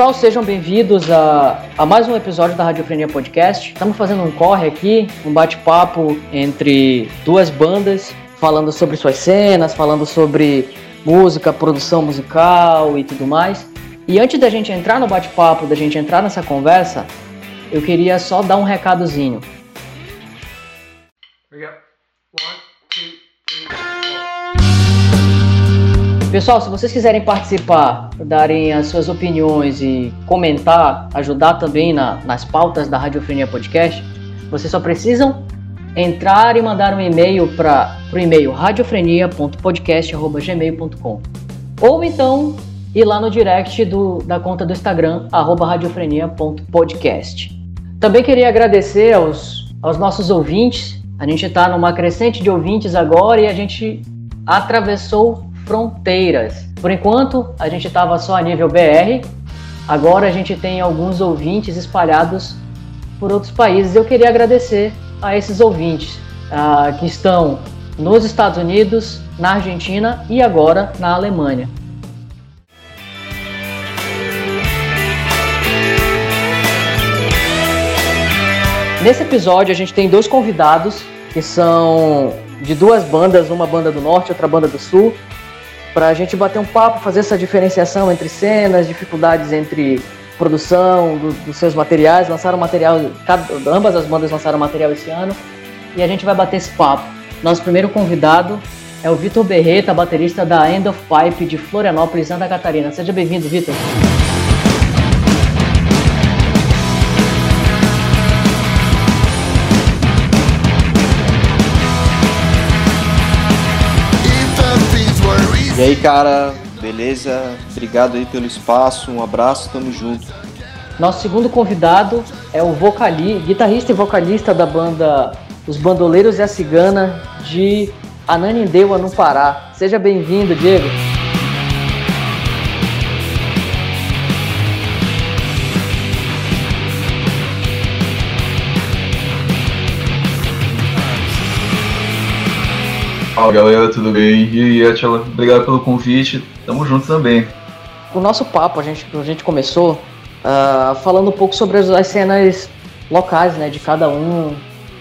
Pessoal, sejam bem-vindos a, a, mais um episódio da Radiofrenia Podcast. Estamos fazendo um corre aqui, um bate-papo entre duas bandas, falando sobre suas cenas, falando sobre música, produção musical e tudo mais. E antes da gente entrar no bate-papo, da gente entrar nessa conversa, eu queria só dar um recadozinho. Pessoal, se vocês quiserem participar, darem as suas opiniões e comentar, ajudar também na, nas pautas da Radiofrenia Podcast, vocês só precisam entrar e mandar um e-mail para o e-mail radiofrenia.podcast.gmail.com ou então ir lá no direct do, da conta do Instagram, radiofrenia.podcast. Também queria agradecer aos, aos nossos ouvintes. A gente está numa crescente de ouvintes agora e a gente atravessou fronteiras. Por enquanto, a gente estava só a nível BR, agora a gente tem alguns ouvintes espalhados por outros países. Eu queria agradecer a esses ouvintes uh, que estão nos Estados Unidos, na Argentina e agora na Alemanha. Nesse episódio a gente tem dois convidados que são de duas bandas, uma banda do norte, outra banda do sul, para a gente bater um papo, fazer essa diferenciação entre cenas, dificuldades entre produção do, dos seus materiais. Lançaram material, cada, ambas as bandas lançaram material esse ano e a gente vai bater esse papo. Nosso primeiro convidado é o Vitor Berreta, baterista da End of Pipe de Florianópolis, Santa Catarina. Seja bem-vindo, Vitor. E aí, cara, beleza? Obrigado aí pelo espaço, um abraço, tamo junto. Nosso segundo convidado é o vocalista, guitarrista e vocalista da banda Os Bandoleiros e a Cigana de Ananindeua, no Pará. Seja bem-vindo, Diego. Fala galera, tudo bem? E aí, Atila, obrigado pelo convite, tamo junto também. O nosso papo, a gente, a gente começou uh, falando um pouco sobre as, as cenas locais, né, de cada um,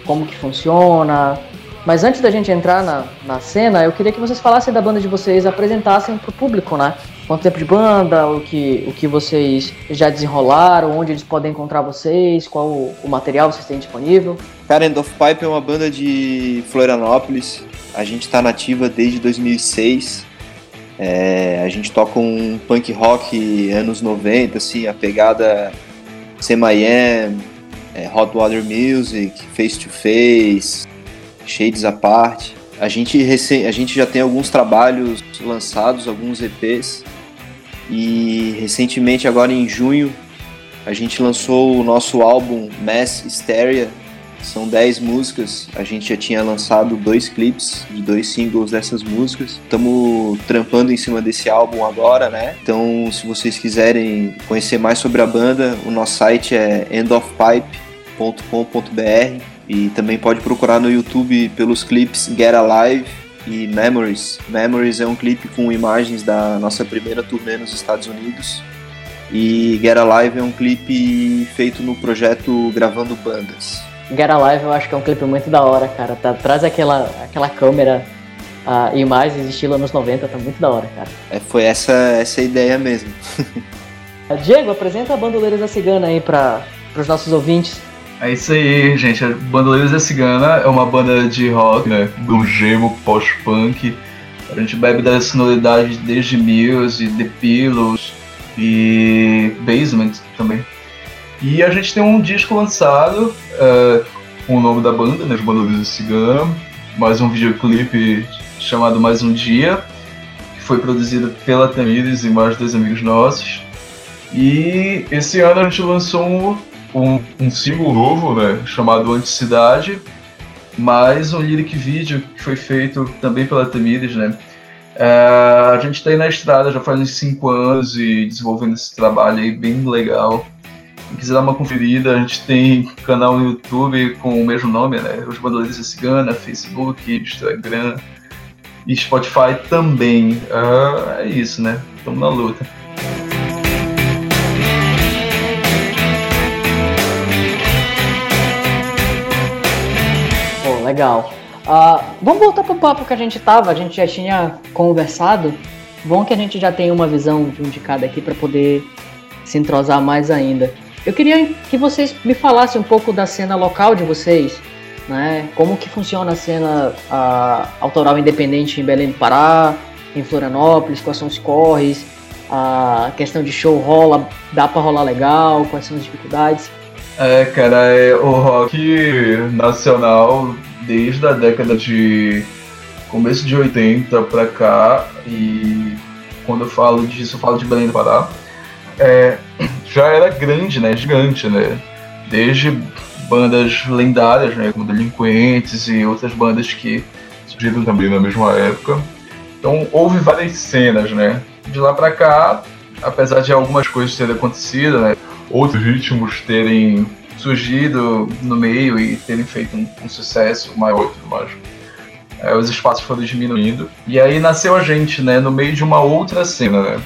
como que funciona. Mas antes da gente entrar na, na cena, eu queria que vocês falassem da banda de vocês, apresentassem pro público, né? Quanto tempo de banda, o que, o que vocês já desenrolaram, onde eles podem encontrar vocês, qual o, material vocês têm disponível. Cara, End of Pipe é uma banda de Florianópolis, a gente está nativa desde 2006. É, a gente toca um punk rock anos 90, assim, a pegada Semi-Am, é, Hot Water Music, Face to Face, Shades Apart. A gente, a gente já tem alguns trabalhos lançados, alguns EPs. E recentemente, agora em junho, a gente lançou o nosso álbum Mass Hysteria, são 10 músicas. A gente já tinha lançado dois clipes de dois singles dessas músicas. Estamos trampando em cima desse álbum agora, né? Então, se vocês quiserem conhecer mais sobre a banda, o nosso site é endofpipe.com.br e também pode procurar no YouTube pelos clipes Get Alive e Memories. Memories é um clipe com imagens da nossa primeira turnê nos Estados Unidos. E Get Alive é um clipe feito no projeto Gravando Bandas. Get Alive eu acho que é um clipe muito da hora, cara. Tá, traz aquela, aquela câmera uh, imagens estilo anos 90, tá muito da hora, cara. É, foi essa, essa a ideia mesmo. Diego, apresenta a Bandoleiros da Cigana aí para os nossos ouvintes. É isso aí, gente. Bandoleiros da Cigana é uma banda de rock, né? Do gemo post-punk. A gente bebe das sonoridades desde Muse, The Pillows e Basement também. E a gente tem um disco lançado uh, com o nome da banda, né, Os Bandolhos Cigano, mais um videoclipe chamado Mais Um Dia, que foi produzido pela Tamires e mais dois amigos nossos. E esse ano a gente lançou um, um, um single novo, né, chamado Anticidade, mais um lyric video que foi feito também pela Tamires, né. Uh, a gente está aí na estrada já faz uns 5 anos e desenvolvendo esse trabalho aí bem legal. Quem quiser dar uma conferida, a gente tem canal no YouTube com o mesmo nome, né? Os Bandoleiros da Cigana, Facebook, Instagram e Spotify também. Uh, é isso, né? Estamos na luta. Legal. Uh, vamos voltar pro papo que a gente tava, a gente já tinha conversado. Bom que a gente já tem uma visão de um de cada aqui para poder se entrosar mais ainda. Eu queria que vocês me falassem um pouco da cena local de vocês, né? Como que funciona a cena a, autoral independente em Belém do Pará, em Florianópolis, quais são os corres, a questão de show rola, dá para rolar legal, quais são as dificuldades? É, cara, é o rock nacional desde a década de começo de 80 pra cá e quando eu falo disso eu falo de Belém do Pará é, já era grande, né, gigante, né, desde bandas lendárias, né, como Delinquentes e outras bandas que surgiram também na mesma época. Então houve várias cenas, né. De lá para cá, apesar de algumas coisas terem acontecido, né, outros ritmos terem surgido no meio e terem feito um, um sucesso maior e tudo mais. É, os espaços foram diminuindo. E aí nasceu a gente, né, no meio de uma outra cena, né.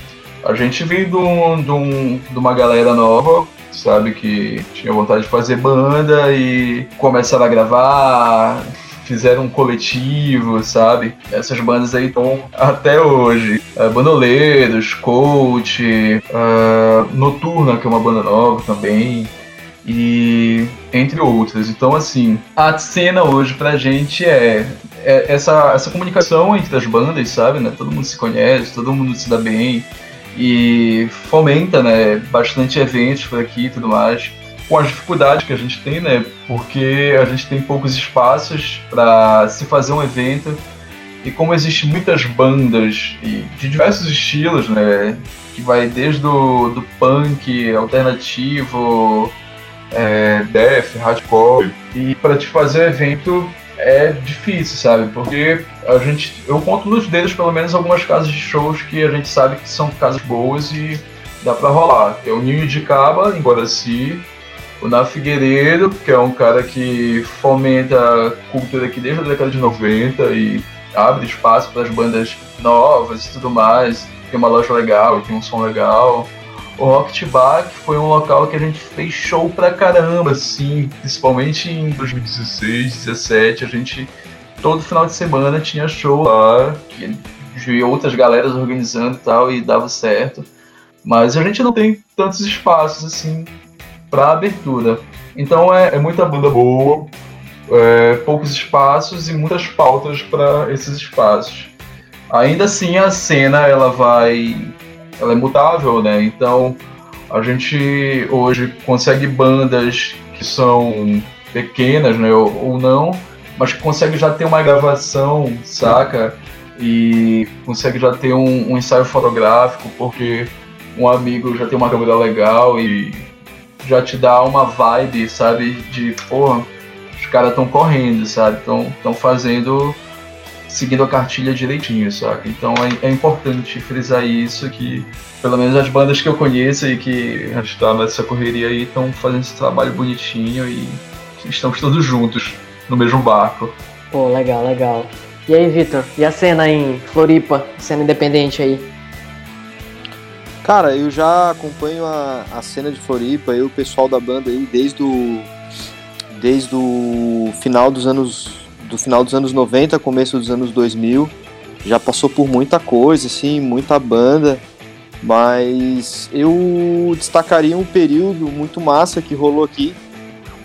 A gente veio de, um, de, um, de uma galera nova, sabe, que tinha vontade de fazer banda e começaram a gravar, fizeram um coletivo, sabe? Essas bandas aí estão até hoje. Uh, Bandoleiros, Coach, uh, Noturna, que é uma banda nova também e entre outras. Então, assim, a cena hoje pra gente é, é, essa, essa comunicação entre as bandas, sabe? Né? Todo mundo se conhece, todo mundo se dá bem e fomenta, né? Bastante eventos por aqui e tudo mais. Com as dificuldades que a gente tem, né? Porque a gente tem poucos espaços para se fazer um evento e como existem muitas bandas de diversos estilos, né? Que vai desde o do punk, alternativo, é, death, hardcore. E para te fazer evento é difícil, sabe? Porque a gente. Eu conto nos dedos pelo menos algumas casas de shows que a gente sabe que são casas boas e dá pra rolar. É o Ninho de Caba, em Guaraci, o Na Figueiredo, que é um cara que fomenta a cultura aqui desde a década de 90 e abre espaço para as bandas novas e tudo mais. Tem uma loja legal, tem um som legal. O Rocket Bar foi um local que a gente fez show pra caramba, assim, principalmente em 2016, 2017, a gente todo final de semana tinha show lá, de outras galeras organizando e tal, e dava certo. Mas a gente não tem tantos espaços assim para abertura. Então é, é, muita banda boa, é, poucos espaços e muitas pautas para esses espaços. Ainda assim a cena ela vai ela é mutável, né? Então a gente hoje consegue bandas que são pequenas, né, ou, ou não, mas que consegue já ter uma gravação, saca? E consegue já ter um, um, ensaio fotográfico, porque um amigo já tem uma câmera legal e já te dá uma vibe, sabe? De, porra, os caras estão correndo, sabe? Estão fazendo seguindo a cartilha direitinho, saca? Então é, é, importante frisar isso que pelo menos as bandas que eu conheço e que estão nessa correria aí estão fazendo esse trabalho bonitinho e estamos todos juntos no mesmo barco. Pô, legal, legal. E aí, Vitor? E a cena em Floripa, cena independente aí? Cara, eu já acompanho a, a cena de Floripa, eu o pessoal da banda aí desde o desde o final dos anos do final dos anos 90, começo dos anos 2000. Já passou por muita coisa, assim, muita banda. Mas eu destacaria um período muito massa que rolou aqui,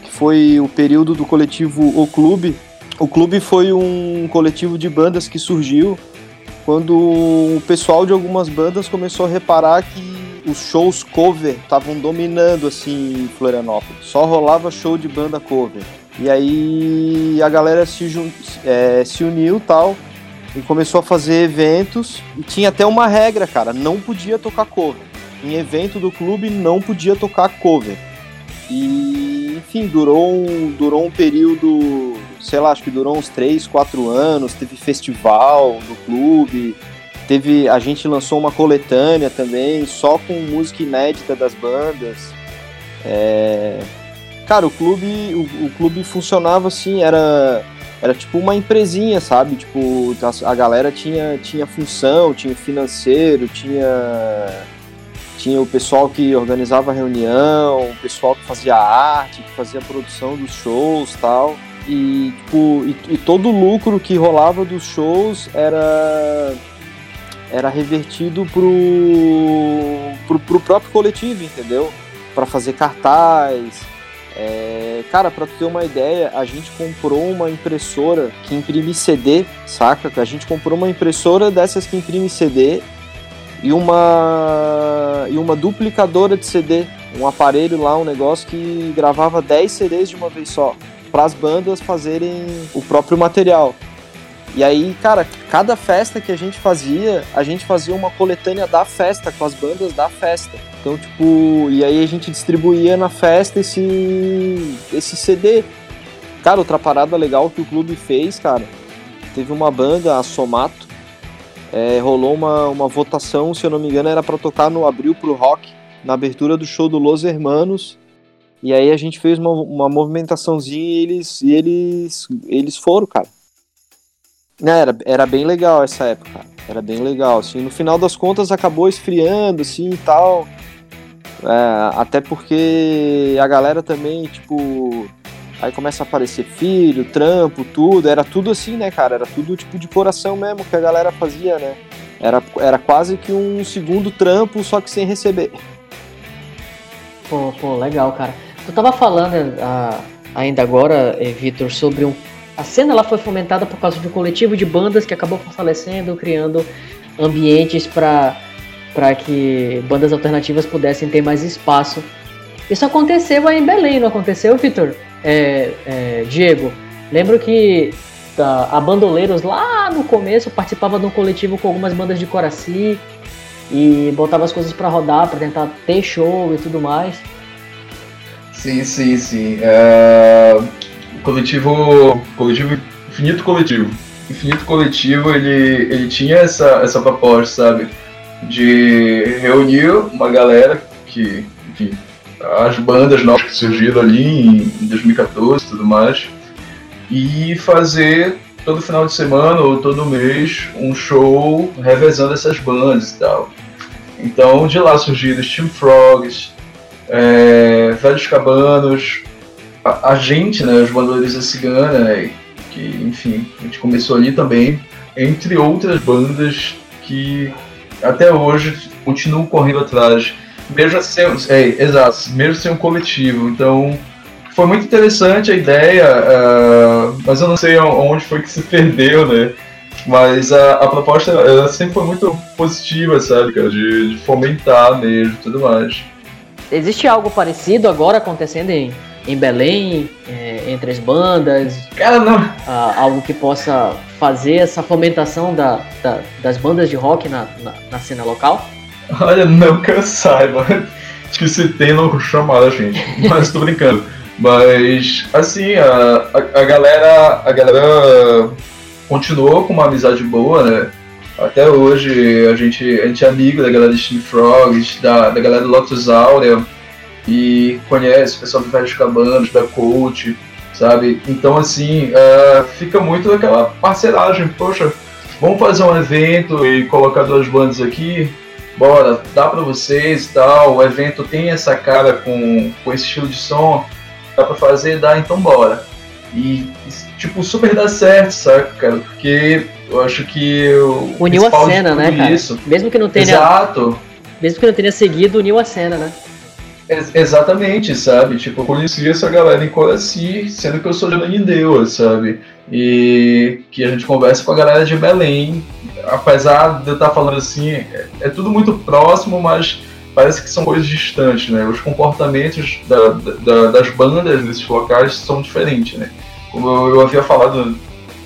que foi o período do coletivo O Clube. O Clube foi um coletivo de bandas que surgiu quando o pessoal de algumas bandas começou a reparar que os shows cover estavam dominando assim Florianópolis. Só rolava show de banda cover. E aí a galera se, é, se uniu tal e começou a fazer eventos. E tinha até uma regra, cara, não podia tocar cover. Em evento do clube não podia tocar cover. E enfim, durou um, durou um período, sei lá, acho que durou uns 3, 4 anos, teve festival do clube, teve. A gente lançou uma coletânea também, só com música inédita das bandas. É, Cara, o clube, o, o clube funcionava assim, era era tipo uma empresinha, sabe? Tipo, a, a, galera tinha, tinha função, tinha financeiro, tinha tinha o pessoal que organizava a reunião, o pessoal que fazia arte, que fazia produção dos shows tal. e, tipo, e, e todo o lucro que rolava dos shows era era revertido pro, pro, pro próprio coletivo, entendeu? Para fazer cartaz. É, cara, para tu ter uma ideia, a gente comprou uma impressora que imprime CD, saca? A gente comprou uma impressora dessas que imprime CD e uma e uma duplicadora de CD, um aparelho lá, um negócio que gravava 10 CDs de uma vez só, para as bandas fazerem o próprio material. E aí, cara, cada festa que a gente fazia, a gente fazia uma coletânea da festa, com as bandas da festa. Então, tipo, e aí a gente distribuía na festa esse, esse CD. Cara, outra parada legal que o clube fez, cara, teve uma banda, a Somato, é, rolou uma, uma votação, se eu não me engano, era para tocar no Abril pro Rock, na abertura do show do Los Hermanos. E aí a gente fez uma, uma movimentaçãozinha e eles, e eles, eles foram, cara. Né, era, era bem legal essa época, era bem legal, assim, no final das contas acabou esfriando, assim, e tal, é, até porque a galera também, tipo, aí começa a aparecer filho, trampo, tudo, era tudo assim, né, cara, era tudo tipo de coração mesmo que a galera fazia, né, era, era quase que um segundo trampo, só que sem receber. Pô, pô, legal, cara. Tu tava falando uh, ainda agora, eh, Vitor, sobre um a cena ela foi fomentada por causa de um coletivo de bandas que acabou fortalecendo, criando ambientes para que bandas alternativas pudessem ter mais espaço. Isso aconteceu aí em Belém, não aconteceu, Vitor? É, é, Diego, lembro que a Bandoleiros lá no começo participava de um coletivo com algumas bandas de Coraci e botava as coisas para rodar, para tentar ter show e tudo mais. Sim, sim, sim. Uh, coletivo, coletivo, infinito coletivo. Infinito coletivo, ele, ele tinha essa, essa proposta, sabe? De reunir uma galera que, enfim, as bandas novas que surgiram ali em 2014 e tudo mais, e fazer todo final de semana ou todo mês um show revezando essas bandas e tal. Então de lá surgiram Steam Frogs, é, Velhos Cabanos, a, gente, né, os Bandeiras da Cigana, né, que, enfim, a gente começou ali também, entre outras bandas que até hoje continuam correndo atrás, mesmo sem, é, exato, mesmo sem um coletivo. Então, foi muito interessante a ideia, uh, mas eu não sei onde foi que se perdeu, né? Mas a, a proposta ela sempre foi muito positiva, sabe, cara, de, de fomentar mesmo e tudo mais. Existe algo parecido agora acontecendo em em Belém, é, entre as bandas? Cara, não. Ah, algo que possa fazer essa fomentação da, da, das bandas de rock na, na, na, cena local? Olha, não que eu saiba. Acho que se tem, não chamaram a gente. Mas tô brincando. Mas, assim, a, a, a, galera a galera continuou com uma amizade boa, né? Até hoje a gente, a gente é amigo da galera de Steam Frogs, da, da galera do Lotus Aurea e conhece o pessoal do Velhos Cabanos, da Coach, sabe? Então, assim, uh, fica muito aquela parceragem. Poxa, vamos fazer um evento e colocar duas bandas aqui? Bora, dá pra vocês e tal. O evento tem essa cara com, com esse estilo de som, dá pra fazer, dá, então bora. E, tipo, super dá certo, saca, cara? Porque eu acho que o. Uniu a cena, né, cara? Isso. Mesmo que não tenha. Exato. Mesmo que não tenha seguido, uniu a cena, né? Exatamente, sabe? Tipo, eu conheci essa galera em Coraci, sendo que eu sou de Ananindeua, sabe? E que a gente conversa com a galera de Belém. Apesar de eu estar falando assim, é, é tudo muito próximo, mas parece que são coisas distantes, né? Os comportamentos da, da, das bandas nesses locais são diferentes, né? Como eu, eu havia falado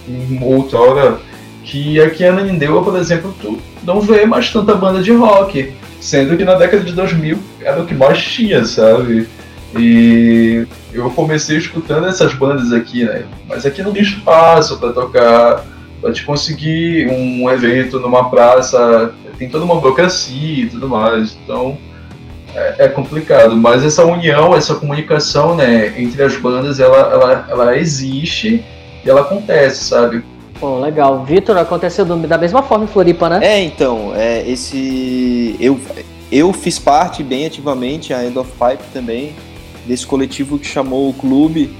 em outra hora, que aqui em Ananindeua, por exemplo, tu não vê mais tanta banda de rock Sendo que na década de 2000 era o que mais tinha, sabe? E eu comecei escutando essas bandas aqui, né? Mas aqui não tem espaço para tocar, para te conseguir um evento numa praça, tem toda uma burocracia e tudo mais. Então é, é, complicado. Mas essa união, essa comunicação, né, entre as bandas, ela, ela, ela existe e ela acontece, sabe? Pô, legal. Vitor, aconteceu da mesma forma em Floripa, né? É, então, é, esse. Eu, eu fiz parte bem ativamente, a End of Pipe também, desse coletivo que chamou o clube,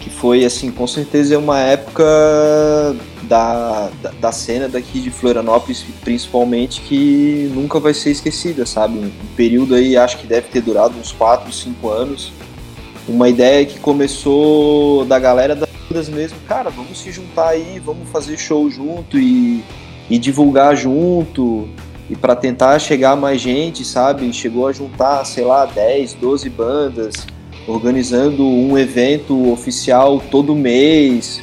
que foi, assim, com certeza é uma época da, da, da, cena daqui de Florianópolis, principalmente, que nunca vai ser esquecida, sabe? Um período aí, acho que deve ter durado uns 4, 5 anos. Uma ideia que começou da galera bandas mesmo, cara, vamos se juntar aí, vamos fazer show junto e, e divulgar junto e para tentar chegar mais gente, sabe? Chegou a juntar, sei lá, 10, 12 bandas, organizando um evento oficial todo mês.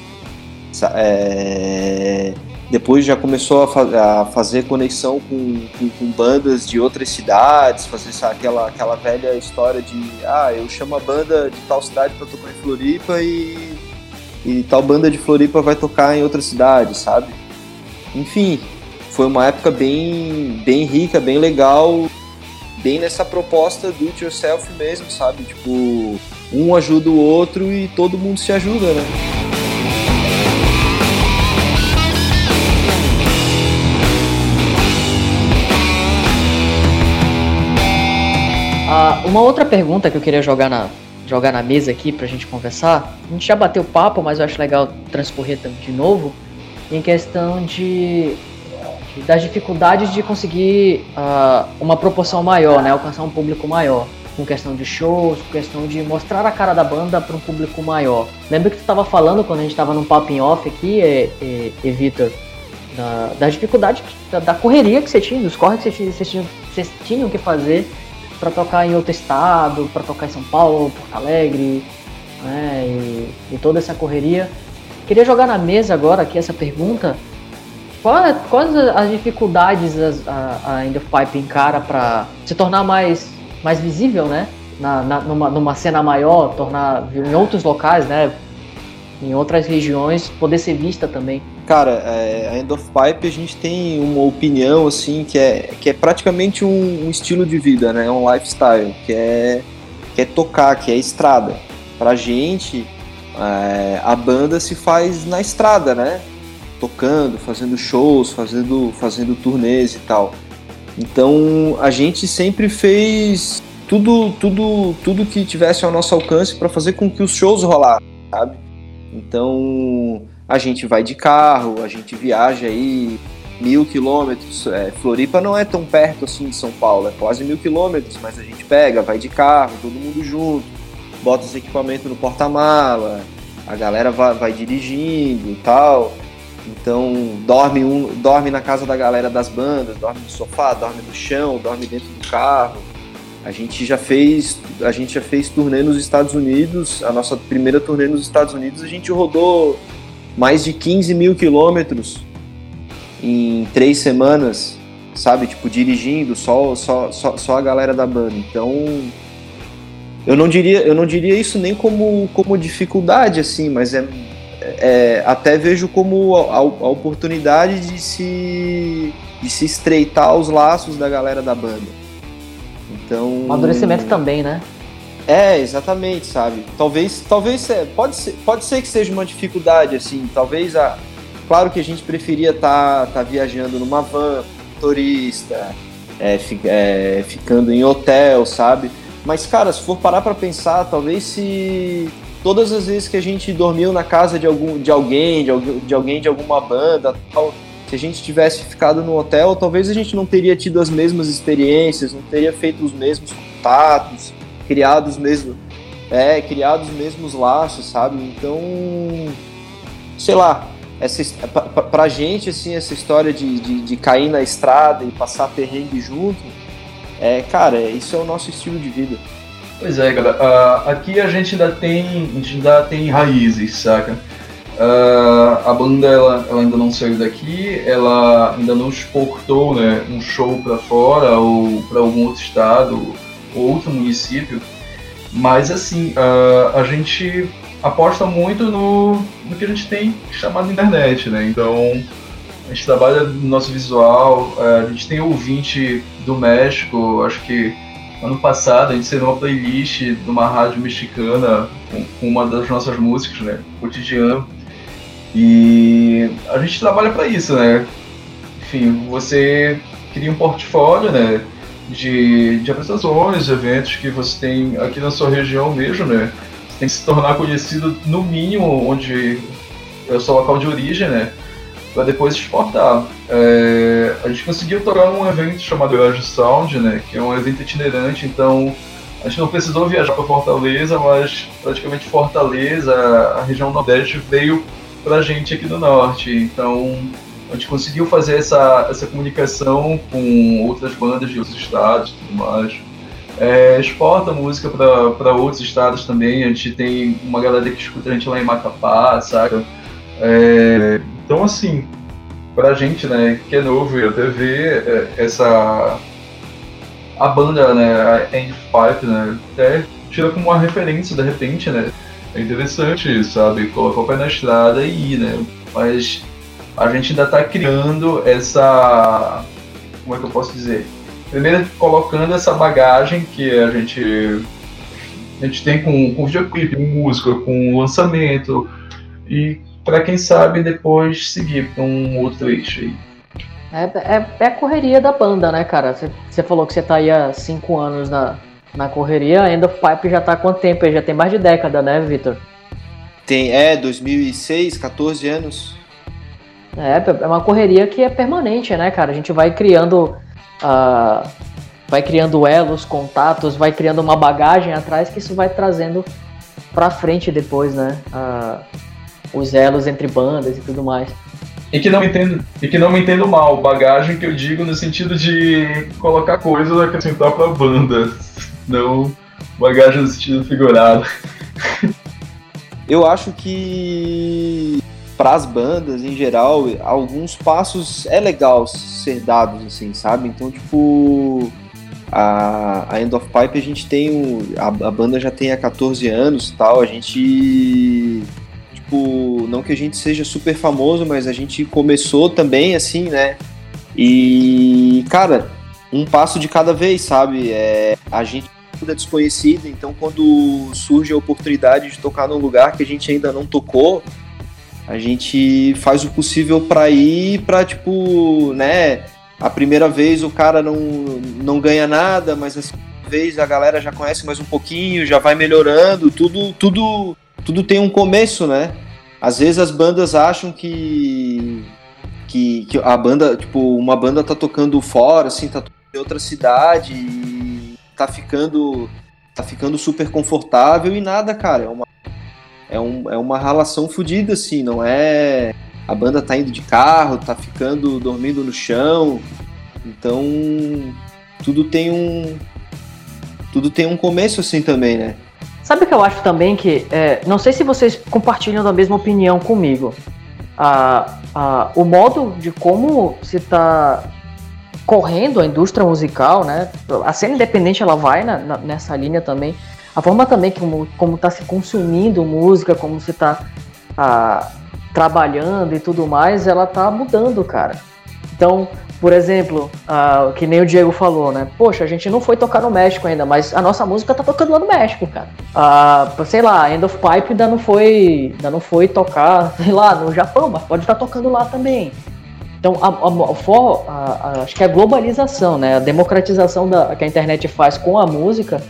É... Depois já começou a, fa a fazer conexão com, com, com, bandas de outras cidades, fazer sabe, aquela, aquela velha história de ah, eu chamo a banda de tal cidade para tocar em Floripa e, e tal banda de Floripa vai tocar em outra cidade, sabe? Enfim, foi uma época bem, bem rica, bem legal, bem nessa proposta do it yourself mesmo, sabe? Tipo, um ajuda o outro e todo mundo se ajuda, né? Ah, uma outra pergunta que eu queria jogar na, jogar na mesa aqui pra gente conversar. A gente já bateu papo, mas eu acho legal transcorrer de novo. Em questão de das dificuldades de conseguir uh, uma proporção maior, né, alcançar um público maior, com questão de shows, com questão de mostrar a cara da banda para um público maior. Lembra que tu estava falando quando a gente estava num papo em off aqui, e, e, e Vitor, da, das dificuldades da, da, correria que você tinha, dos corres que vocês tinham, vocês tinham que fazer para tocar em outro estado, para tocar em São Paulo, Porto Alegre, né, e, e toda essa correria. Queria jogar na mesa agora aqui essa pergunta quais, quais as dificuldades a, a of Pipe encara para se tornar mais, mais visível, né? Na, na, numa, numa cena maior, tornar em outros locais, né? Em outras regiões, poder ser vista também. Cara, é, a End of Pipe a gente tem uma opinião assim que é, que é praticamente um, um estilo de vida, né? Um lifestyle, que é, que é tocar, que é estrada. Pra gente, é, a banda se faz na estrada, né? tocando, fazendo shows, fazendo, fazendo turnês e tal. Então a gente sempre fez tudo, tudo, tudo que tivesse ao nosso alcance para fazer com que os shows rolassem, sabe? Então a gente vai de carro, a gente viaja aí mil quilômetros. É, Floripa não é tão perto assim de São Paulo, é quase mil quilômetros, mas a gente pega, vai de carro, todo mundo junto, bota os equipamentos no porta-mala, a galera vai, vai dirigindo e tal. Então dorme um, dorme na casa da galera das bandas, dorme no sofá, dorme no chão, dorme dentro do carro. A gente já fez, a gente já fez turnê nos Estados Unidos. A nossa primeira turnê nos Estados Unidos, a gente rodou mais de 15 mil quilômetros em três semanas, sabe? Tipo, dirigindo, só, só, só, só a galera da banda. Então, eu não diria, eu não diria isso nem como, como dificuldade, assim, mas é é, até vejo como a, a, oportunidade de se, de se estreitar os laços da galera da banda. Então. Amadurecimento também, né? É, exatamente, sabe? Talvez, talvez é, pode ser, pode ser que seja uma dificuldade, assim. Talvez a, claro que a gente preferia estar tá, tá viajando numa van, turista, é, é, ficando em hotel, sabe? Mas cara, se for parar para pensar, talvez se todas as vezes que a gente dormiu na casa de, algum, de alguém, de, de alguém de alguma banda, tal, se a gente tivesse ficado no hotel, talvez a gente não teria tido as mesmas experiências, não teria feito os mesmos contatos, criado os mesmos, é, criado os mesmos laços, sabe? Então, sei lá, essa, pra, gente, assim, essa história de, de, de cair na estrada e passar perrengue junto, é, cara, isso é o nosso estilo de vida. Pois é, galera. Uh, aqui a gente ainda tem, a gente ainda tem raízes, saca? Uh, a banda ela, ela, ainda não saiu daqui, ela ainda não exportou né, um show para fora ou para algum outro estado outro município. Mas assim, uh, a gente aposta muito no, no que a gente tem chamado internet, né? Então a gente trabalha no nosso visual, a gente tem ouvinte do México, acho que Ano passado a gente fez uma playlist de uma rádio mexicana com uma das nossas músicas, né? Cotidiano. E a gente trabalha para isso, né? Enfim, você cria um portfólio, né? De, de apresentações, eventos que você tem aqui na sua região mesmo, né? Você tem que se tornar conhecido no mínimo onde é o seu local de origem, né? Para depois exportar. É, a gente conseguiu tocar num evento chamado Garage Sound, né? Que é um evento itinerante, então a gente não precisou viajar para Fortaleza, mas praticamente Fortaleza, a região Nordeste, veio para a gente aqui do Norte. Então a gente conseguiu fazer essa, essa comunicação com outras bandas de outros estados e tudo mais. É, exporta música para outros estados também. A gente tem uma galera que escuta a gente lá em Macapá, saca? É, então, assim, pra gente, né, que é novo e até ver é, essa. A banda, né, a End Pipe, né, até tira como uma referência de repente, né? É interessante, sabe? Colocar o pé na estrada e ir, né? Mas a gente ainda está criando essa. Como é que eu posso dizer? Primeiro, colocando essa bagagem que a gente, a gente tem com, com videoclipe, com música, com lançamento, e para quem sabe depois seguir para um outro eixo aí. É, é, é, a correria da banda, né, cara? Você falou que você tá aí há cinco anos na, na correria, ainda o Pipe já tá há quanto tempo? Já tem mais de década, né, Vitor? Tem, é, 2006, 14 anos. É, é uma correria que é permanente, né, cara? A gente vai criando. Uh, vai criando elos, contatos, vai criando uma bagagem atrás que isso vai trazendo pra frente depois, né? Uh, os elos entre bandas e tudo mais. E que não me entendo, e que não me entendo mal, bagagem que eu digo no sentido de colocar coisas a acrescentar pra banda, não bagagem no sentido figurado. Eu acho que para as bandas em geral, alguns passos é legal ser dados, assim, sabe? Então, tipo, a, a End of Pipe a gente tem. Um, a, a, banda já tem há 14 anos e tal, a gente. Tipo, não que a gente seja super famoso, mas a gente começou também, assim, né? E, cara, um passo de cada vez, sabe? É, a gente é desconhecida, então quando surge a oportunidade de tocar num lugar que a gente ainda não tocou, a gente faz o possível para ir, para tipo, né? A primeira vez o cara não, não ganha nada, mas a segunda vez a galera já conhece mais um pouquinho, já vai melhorando, tudo, tudo, tudo tem um começo, né? Às vezes as bandas acham que, que, que a banda, tipo, uma banda tá tocando fora, assim, tá em outra cidade e tá ficando, tá ficando super confortável e nada, cara. É uma é, um, é uma relação fodida, assim, não é. A banda tá indo de carro, tá ficando dormindo no chão. Então, tudo tem um. Tudo tem um começo assim também, né? Sabe o que eu acho também que. É, não sei se vocês compartilham da mesma opinião comigo. Ah, ah, o modo de como se está correndo a indústria musical, né? A cena independente ela vai na, na, nessa linha também a forma também como como está se consumindo música, como você está ah, trabalhando e tudo mais, ela tá mudando, cara. Então, por exemplo, ah, que nem o Diego falou, né? Poxa, a gente não foi tocar no México ainda, mas a nossa música tá tocando lá no México, cara. Ah, sei lá, End of Pipe ainda não foi, ainda não foi tocar, sei lá, no Japão, mas pode estar tá tocando lá também. Então, a, a, a, acho que a globalização, né, a democratização da, que a internet faz com a música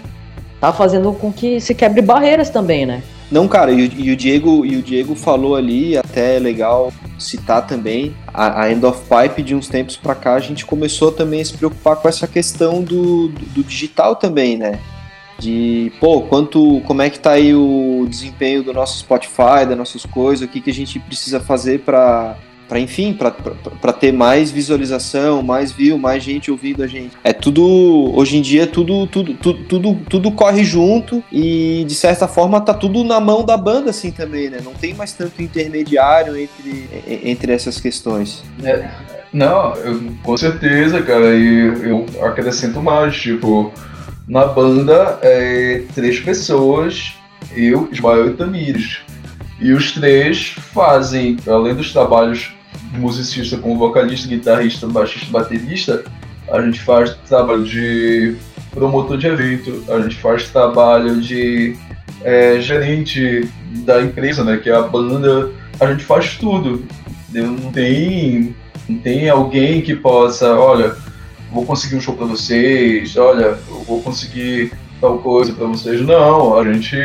tá fazendo com que se quebre barreiras também, né? Não, cara, e, e, o Diego e o Diego falou ali, até é legal citar também, a, a End of Pipe de uns tempos para cá a gente começou também a se preocupar com essa questão do, do, do digital também, né? De, pô, quanto, como é que tá aí o desempenho do nosso Spotify, das nossas coisas, o que, que a gente precisa fazer para para enfim, para ter mais visualização, mais view, mais gente ouvindo a gente. É tudo, hoje em dia, tudo, tudo, tudo, tudo, tudo corre junto e de certa forma tá tudo na mão da banda assim também, né? Não tem mais tanto intermediário entre, entre essas questões. É, não, eu, com certeza, cara, e eu acrescento mais, tipo, na banda é três pessoas, eu, Ismael e Tamires. E os três fazem, além dos trabalhos musicista como vocalista, guitarrista, baixista, baterista, a gente faz trabalho de promotor de evento, a gente faz trabalho de é, gerente da empresa, né, que é a banda, a gente faz tudo. Não tem, não tem alguém que possa, olha, vou conseguir um show para vocês, olha, eu vou conseguir tal coisa para vocês. Não, a gente,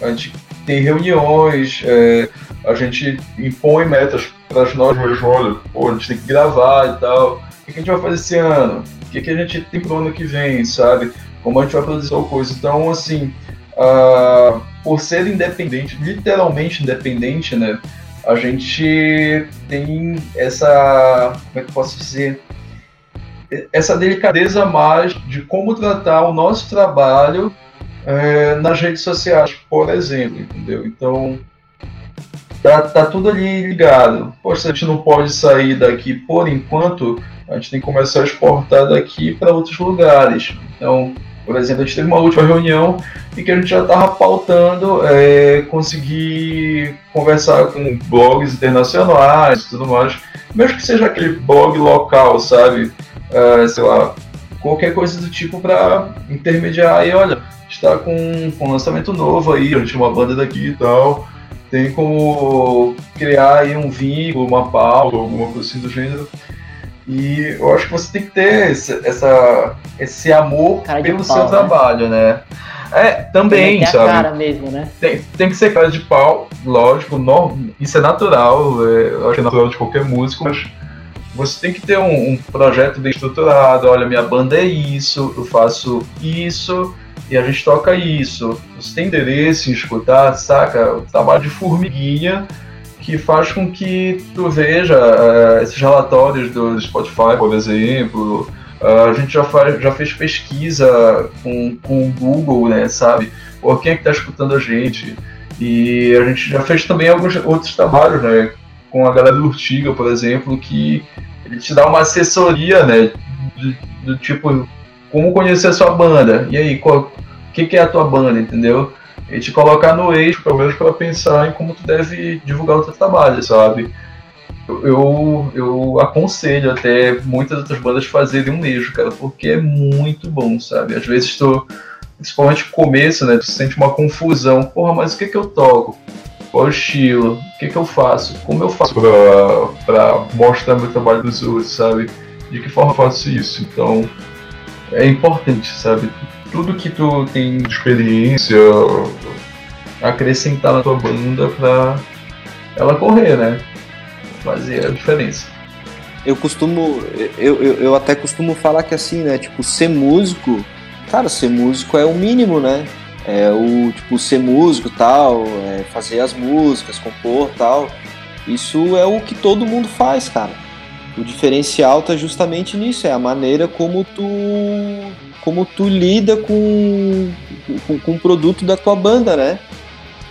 a gente tem reuniões, é, a gente impõe metas para as novas, olha, pô, a gente tem que gravar e tal. O que a gente vai fazer esse ano? O que, a gente tem para o ano que vem, sabe? Como a gente vai produzir tal coisa. Então, assim, uh, por ser independente, literalmente independente, né? A gente tem essa, como é que eu posso dizer? Essa delicadeza mais de como tratar o nosso trabalho é, nas redes sociais, por exemplo, entendeu? Então, tá, tá tudo ali ligado. Poxa, a gente não pode sair daqui por enquanto, a gente tem que começar a exportar daqui para outros lugares. Então, por exemplo, a gente teve uma última reunião em que a gente já estava pautando é, conseguir conversar com blogs internacionais e tudo mais, mesmo que seja aquele blog local, sabe? É, sei lá, qualquer coisa do tipo para intermediar e olha, está com, com um lançamento novo aí, a gente uma banda daqui e tal. Tem como criar aí um vínculo, uma pauta, alguma coisa assim do gênero. E eu acho que você tem que ter esse, essa, esse amor pelo pau, seu né? trabalho, né? É, também, tem sabe? cara mesmo, né? Tem, tem que ser cara de pau, lógico, não, isso é natural, é, eu acho que é natural de qualquer músico, mas você tem que ter um, um projeto bem estruturado, olha, minha banda é isso, eu faço isso, e a gente toca isso. Você tem interesse em escutar, saca? O trabalho de formiguinha que faz com que tu veja uh, esses relatórios do Spotify, por exemplo. Uh, a gente já, faz, já fez pesquisa com, com o Google, né, sabe? Ou quem é que está escutando a gente? E a gente já fez também alguns outros trabalhos, né? Com a galera do Urtiga, por exemplo, que ele te dá uma assessoria, né? Do, do tipo, como conhecer a sua banda. E aí, o que, que é a tua banda, entendeu? E te colocar no eixo, pelo menos para pensar em como tu deve divulgar o teu trabalho, sabe? Eu, eu aconselho até muitas outras bandas fazerem um eixo, cara, porque é muito bom, sabe? Às vezes tu, principalmente no começo, né, tu sente uma confusão. Porra, mas o que que eu toco? Qual o estilo? O que que eu faço? Como eu faço para mostrar meu trabalho nos outros, sabe? De que forma eu faço isso? Então, é importante, sabe? Tudo que tu tem de experiência, acrescentar na tua banda pra ela correr, né? Fazer a diferença. Eu costumo. Eu, eu, eu até costumo falar que assim, né? Tipo, ser músico. Cara, ser músico é o mínimo, né? É o tipo ser músico tal, é fazer as músicas, compor tal. Isso é o que todo mundo faz, cara. O diferencial tá justamente nisso, é a maneira como tu como tu lida com, com, com o produto da tua banda, né?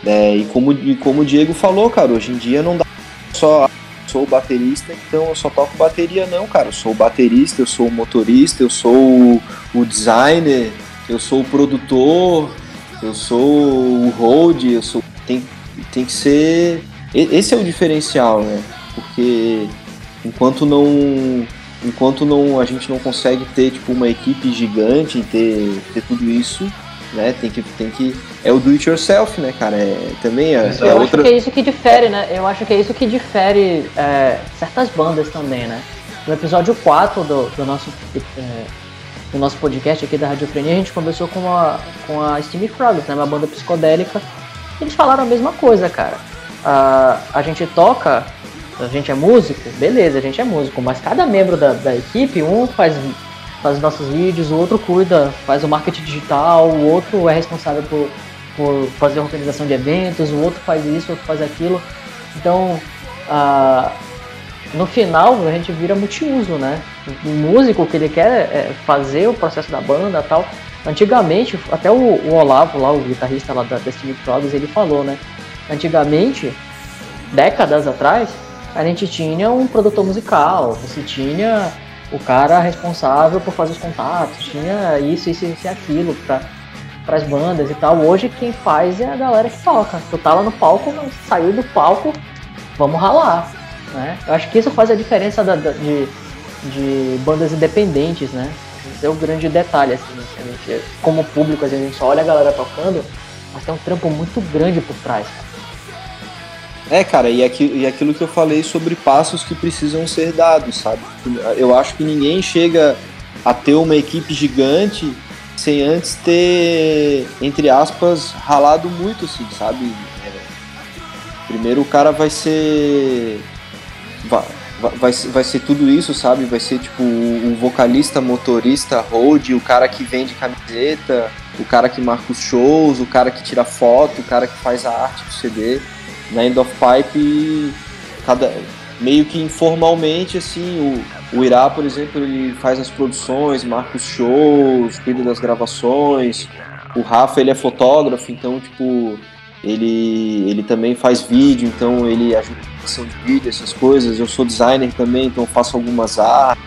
É, e, como, e como o Diego falou, cara, hoje em dia não dá só sou baterista, então eu só toco bateria, não, cara. Eu sou baterista, eu sou motorista, eu sou o, designer, eu sou o produtor, eu sou o hold, eu sou. Tem, tem que ser. Esse é o diferencial, né? Porque enquanto não enquanto não a gente não consegue ter tipo uma equipe gigante e ter, ter tudo isso né tem que tem que é o do it yourself né cara é também é, eu é acho outra... que é isso que difere né eu acho que é isso que difere é, certas bandas também né. No episódio 4 do, do nosso é, do nosso podcast aqui da Radiofrenia a gente conversou com a com a Steamy Frogs né uma banda psicodélica eles falaram a mesma coisa cara. A, a gente toca a gente é músico, beleza, a gente é músico, mas cada membro da, da equipe, um faz, faz nossos vídeos, o outro cuida, faz o marketing digital, o outro é responsável por, por fazer a organização de eventos, o outro faz isso, o outro faz aquilo. Então, no final, a gente vira multiuso, né? O músico, que ele quer é fazer o processo da banda tal. Antigamente, até o, o Olavo, lá, o guitarrista lá da Destiny Frogs, ele falou, né? Antigamente, décadas atrás, a gente tinha um produtor musical, você tinha o cara responsável por fazer os contatos, tinha isso, isso, isso e aquilo para as bandas e tal. Hoje quem faz é a galera que toca. Tu tá lá no palco, saiu do palco, vamos ralar. Né? Eu acho que isso faz a diferença da, da, de, de bandas independentes, né? Esse é o grande detalhe, assim, gente, como público, a gente só olha a galera tocando, mas tem um trampo muito grande por trás. É, cara, e, aqui, e aquilo que eu falei sobre passos que precisam ser dados, sabe? Eu acho que ninguém chega a ter uma equipe gigante sem antes ter, entre aspas, ralado muito, assim, sabe? É, primeiro o cara vai ser. Vai, vai, vai ser tudo isso, sabe? Vai ser tipo o vocalista, motorista, road, o cara que vende camiseta, o cara que marca os shows, o cara que tira foto, o cara que faz a arte do CD. Na End of Pipe, cada, meio que informalmente, assim, o, o Irá, por exemplo, ele faz as produções, marca os shows, cuida das gravações. O Rafa, ele é fotógrafo, então, tipo, ele, ele também faz vídeo, então ele ajuda na edição de vídeo, essas coisas. Eu sou designer também, então faço algumas artes.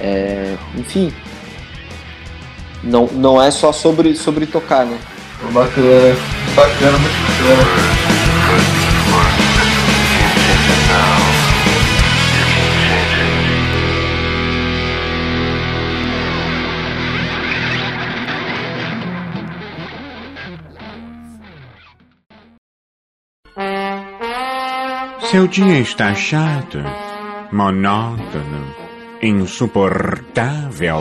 É, enfim, não, não é só sobre, sobre tocar, né? Bacana, bacana, muito bacana. Seu dia está chato, monótono, insuportável.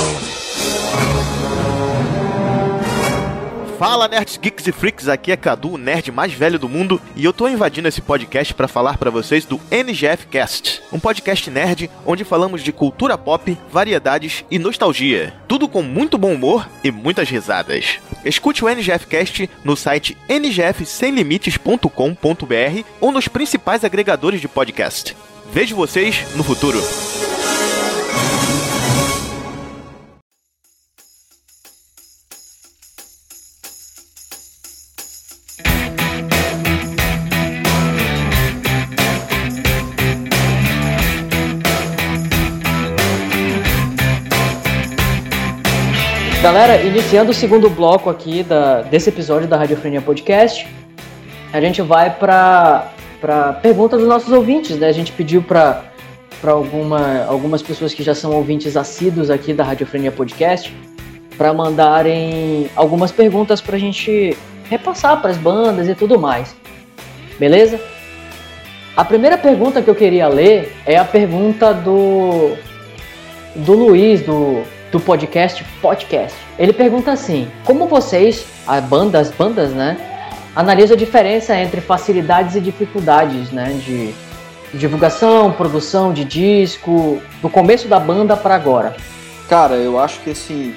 Fala nerds, geeks e freaks, aqui é Cadu, o nerd mais velho do mundo, e eu tô invadindo esse podcast para falar para vocês do NGF Cast, um podcast nerd onde falamos de cultura pop, variedades e nostalgia, tudo com muito bom humor e muitas risadas. Escute o NGF Cast no site ngfsemlimites.com.br ou nos principais agregadores de podcast. Vejo vocês no futuro. Galera, iniciando o segundo bloco aqui da, desse episódio da Radiofrenia Podcast, a gente vai para para pergunta dos nossos ouvintes, né? A gente pediu para para alguma, algumas pessoas que já são ouvintes assíduos aqui da Radiofrenia Podcast para mandarem algumas perguntas para a gente repassar para as bandas e tudo mais. Beleza? A primeira pergunta que eu queria ler é a pergunta do do Luiz do do podcast Podcast. Ele pergunta assim: como vocês, a banda, as bandas, né, analisa a diferença entre facilidades e dificuldades, né, de divulgação, produção de disco, do começo da banda para agora? Cara, eu acho que assim,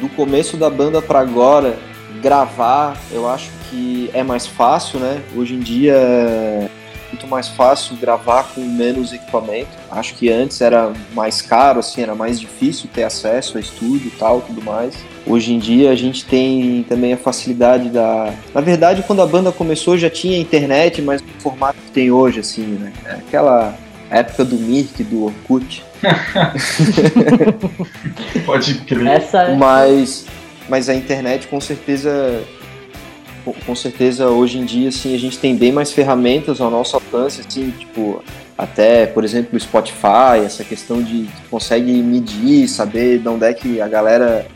do começo da banda para agora, gravar, eu acho que é mais fácil, né? Hoje em dia muito mais fácil gravar com menos equipamento. Acho que antes era mais caro, assim, era mais difícil ter acesso a estúdio e tal, tudo mais. Hoje em dia a gente tem também a facilidade da. Na verdade, quando a banda começou já tinha internet, mas no formato que tem hoje, assim, né? É aquela época do Mirk, do Orkut. Pode crer. Essa é... Mas, mas a internet com certeza com certeza hoje em dia assim a gente tem bem mais ferramentas ao nosso alcance assim tipo até por exemplo o Spotify essa questão de consegue medir saber de onde é que a galera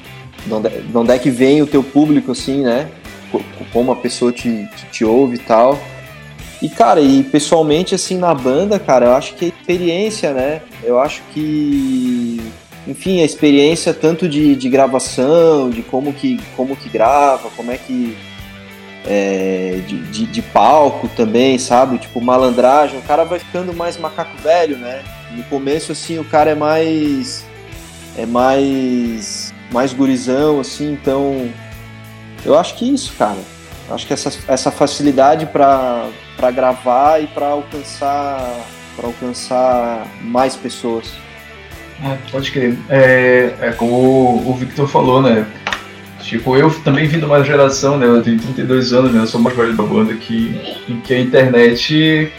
de onde, de onde é que vem o teu público assim né? Como a pessoa te, te, te ouve e tal. E cara e pessoalmente assim na banda cara eu acho que a experiência né? Eu acho que enfim a experiência tanto de, de gravação de como que como que grava como é que é, de, de, de, palco também, sabe? Tipo, malandragem, o cara vai ficando mais macaco velho, né? No começo, assim, o cara é mais. É mais. mais gurizão, assim, então. Eu acho que isso, cara. Eu acho que essa, essa facilidade para gravar e para alcançar para alcançar mais pessoas. É, pode crer. É, é como o Victor falou, né? Tipo, eu também vim de uma geração, né? Eu tenho 32 anos, né? Eu sou mais velho da banda que, em que a internet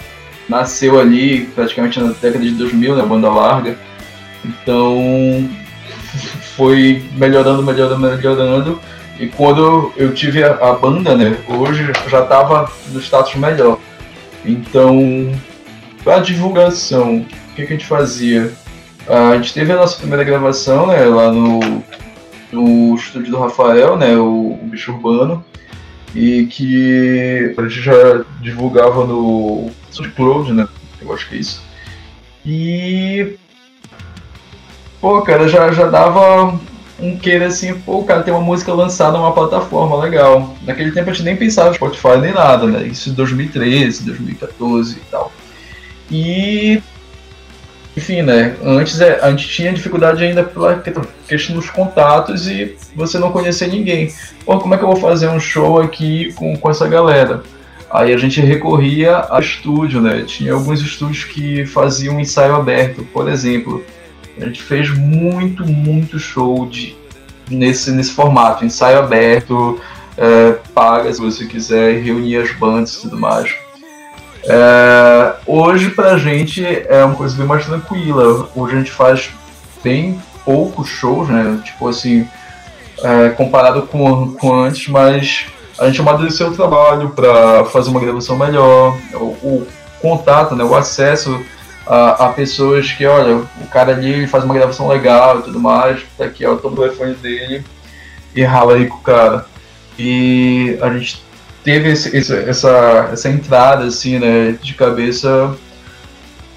nasceu ali praticamente na década de 2000, né? Banda larga. Então, foi melhorando, melhorando, melhorando. E quando eu tive a, a banda, né? Hoje já estava no status melhor. Então, para divulgação, o que, que a gente fazia? A gente teve a nossa primeira gravação, né? Lá no no estúdio do Rafael, né, o, o Bicho Urbano, e que a gente já divulgava no SoundCloud, né, eu acho que é isso. E, pô, cara, já, já dava um queira assim, pô, cara tem uma música lançada numa plataforma legal. Naquele tempo a gente nem pensava em Spotify nem nada, né? Isso em 2013, 2014 e tal. E enfim, né? Antes é, a gente tinha dificuldade ainda pela questão dos contatos e você não conhecer ninguém. Pô, como é que eu vou fazer um show aqui com, com essa galera? Aí a gente recorria a estúdio, né? Tinha alguns estúdios que faziam ensaio aberto, por exemplo. A gente fez muito, muito show de, nesse, nesse formato, ensaio aberto, é, paga se você quiser, reunir as bandas e tudo mais. É, hoje pra gente é uma coisa bem mais tranquila. Hoje a gente faz bem poucos shows, né? Tipo assim, é, comparado com, com antes, mas a gente amadureceu o trabalho para fazer uma gravação melhor, o, o, contato, né, o acesso a, a, pessoas que, olha, o cara ali faz uma gravação legal e tudo mais, tá aqui, ó, o telefone dele e rala aí com o cara. E a gente teve esse, esse, essa, essa entrada, assim, né, de cabeça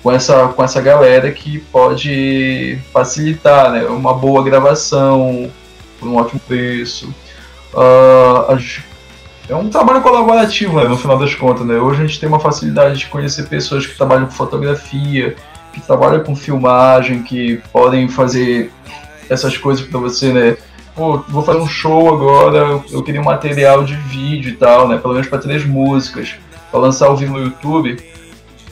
com essa, com essa galera que pode facilitar, né, uma boa gravação por um ótimo preço. Uh, é um trabalho colaborativo, né, no final das contas, né? Hoje a gente tem uma facilidade de conhecer pessoas que trabalham com fotografia, que trabalham com filmagem, que podem fazer essas coisas para você, né? Pô, vou fazer um show agora, eu queria um material de vídeo e tal, né? Pelo menos para três músicas, para lançar ao vivo no YouTube.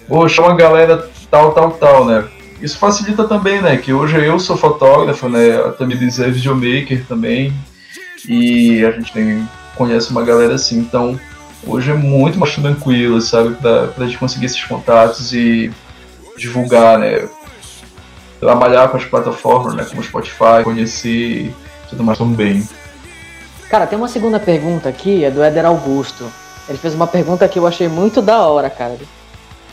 Pô, chama a galera tal, tal, tal, né? Isso facilita também, né? Que hoje eu sou fotógrafo, né? A Tamires é videomaker também. E a gente tem conhece uma galera assim. Então, hoje é muito mais tranquilo, sabe? Pra, pra gente conseguir esses contatos e divulgar, né? Trabalhar com as plataformas, né? Como Spotify, conhecer tudo mais também. Cara, tem uma segunda pergunta aqui, é do Éder Augusto. Ele fez uma pergunta que eu achei muito da hora, cara.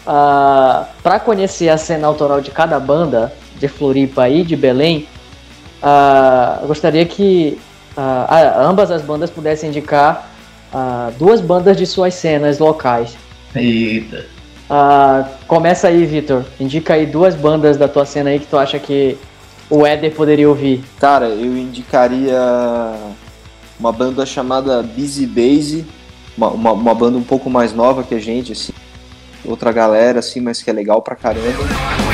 Uh, para conhecer a cena autoral de cada banda de Floripa e de Belém, uh, eu gostaria que uh, ambas as bandas pudessem indicar uh, duas bandas de suas cenas locais. Eita. Uh, começa aí, Vitor. Indica aí duas bandas da tua cena aí que tu acha que o Éder poderia ouvir. Cara, eu indicaria uma banda chamada Busy Base, uma, uma, uma, banda um pouco mais nova que a gente, assim, outra galera, assim, mas que é legal pra caramba.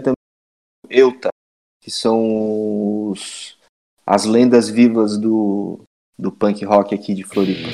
Também Euta, que são os, as lendas vivas do, do punk rock aqui de Floripa.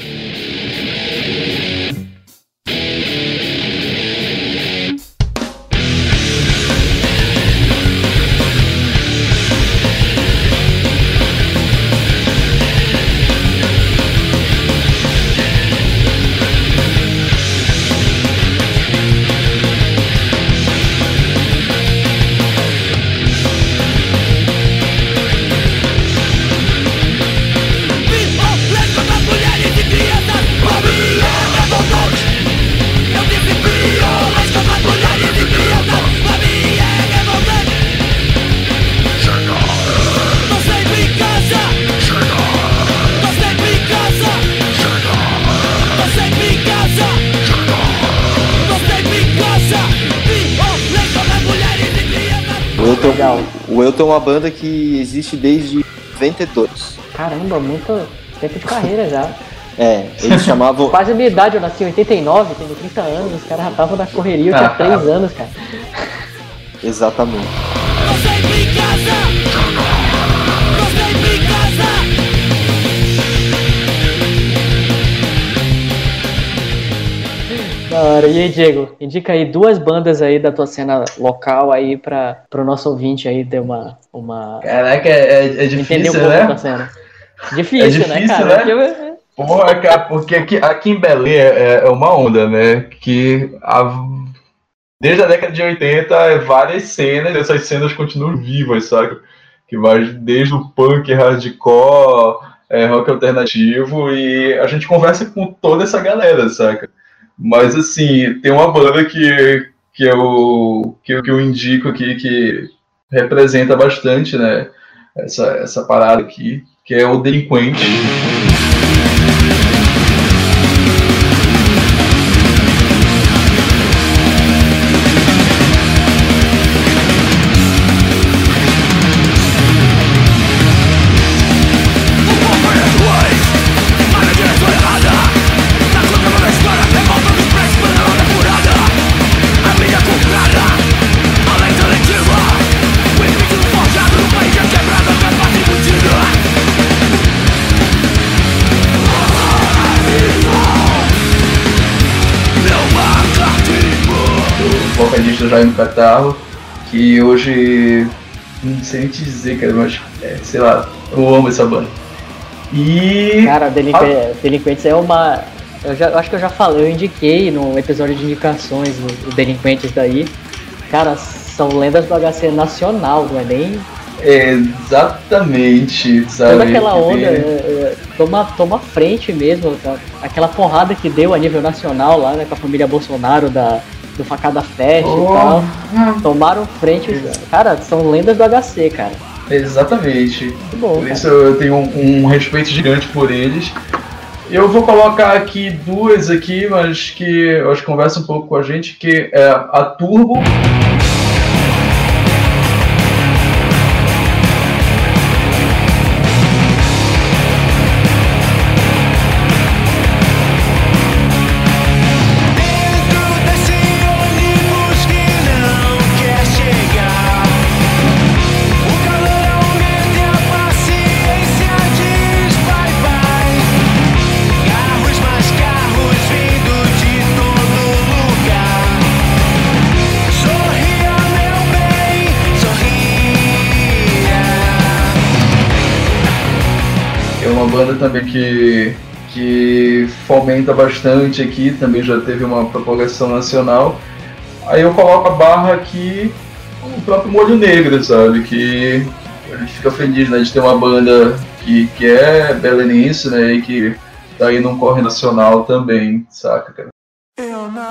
O Elton é uma banda que existe desde 92. Caramba, muito tempo de carreira já. É, eles chamavam. Quase a minha idade, eu nasci em 89, tenho 30 anos, os caras já estavam na correria, eu tinha 3 anos, cara. Exatamente. Da. E aí, Diego, indica aí duas bandas aí da tua cena local aí para o nosso ouvinte aí ter uma. uma... Caraca, é, é difícil, um né? Difícil, é difícil, né, cara? Né? Porra, cara, porque aqui, aqui em Belém é, é uma onda, né? Que a, desde a década de 80, é várias cenas, essas cenas continuam vivas, sabe? Que vai desde o punk, hardcore, é, rock alternativo, e a gente conversa com toda essa galera, saca? Mas assim, tem uma banda que, que, eu, que, eu, que eu indico aqui que representa bastante, né? Essa, essa parada aqui, que é o Delinquente. Vocalista Jaime Catarro, que hoje não sei nem te dizer, cara, mas é, sei lá, eu amo essa banda. E. Cara, Delinqu... a... Delinquentes é uma. Eu, já, eu acho que eu já falei, eu indiquei no episódio de indicações o Delinquentes daí. Cara, são lendas do HC nacional, não é nem. É, exatamente, sabe? Toda aquela onda é, é, toma, toma frente mesmo, tá? aquela porrada que deu a nível nacional lá, né, com a família Bolsonaro da, do Facada Fest oh. e tal. Tomaram frente. Cara, são lendas do HC, cara. Exatamente. Muito bom. Por cara. isso eu tenho um, um, respeito gigante por eles. Eu vou colocar aqui duas aqui, mas que eu acho que conversa um pouco com a gente, que é a Turbo. Banda também que, que fomenta bastante aqui, também já teve uma propagação nacional. Aí eu coloco a barra aqui o próprio Molho Negro, sabe? Que a gente fica feliz né, de ter uma banda que, que é belenense, né? E que tá aí num corre nacional também, saca, cara?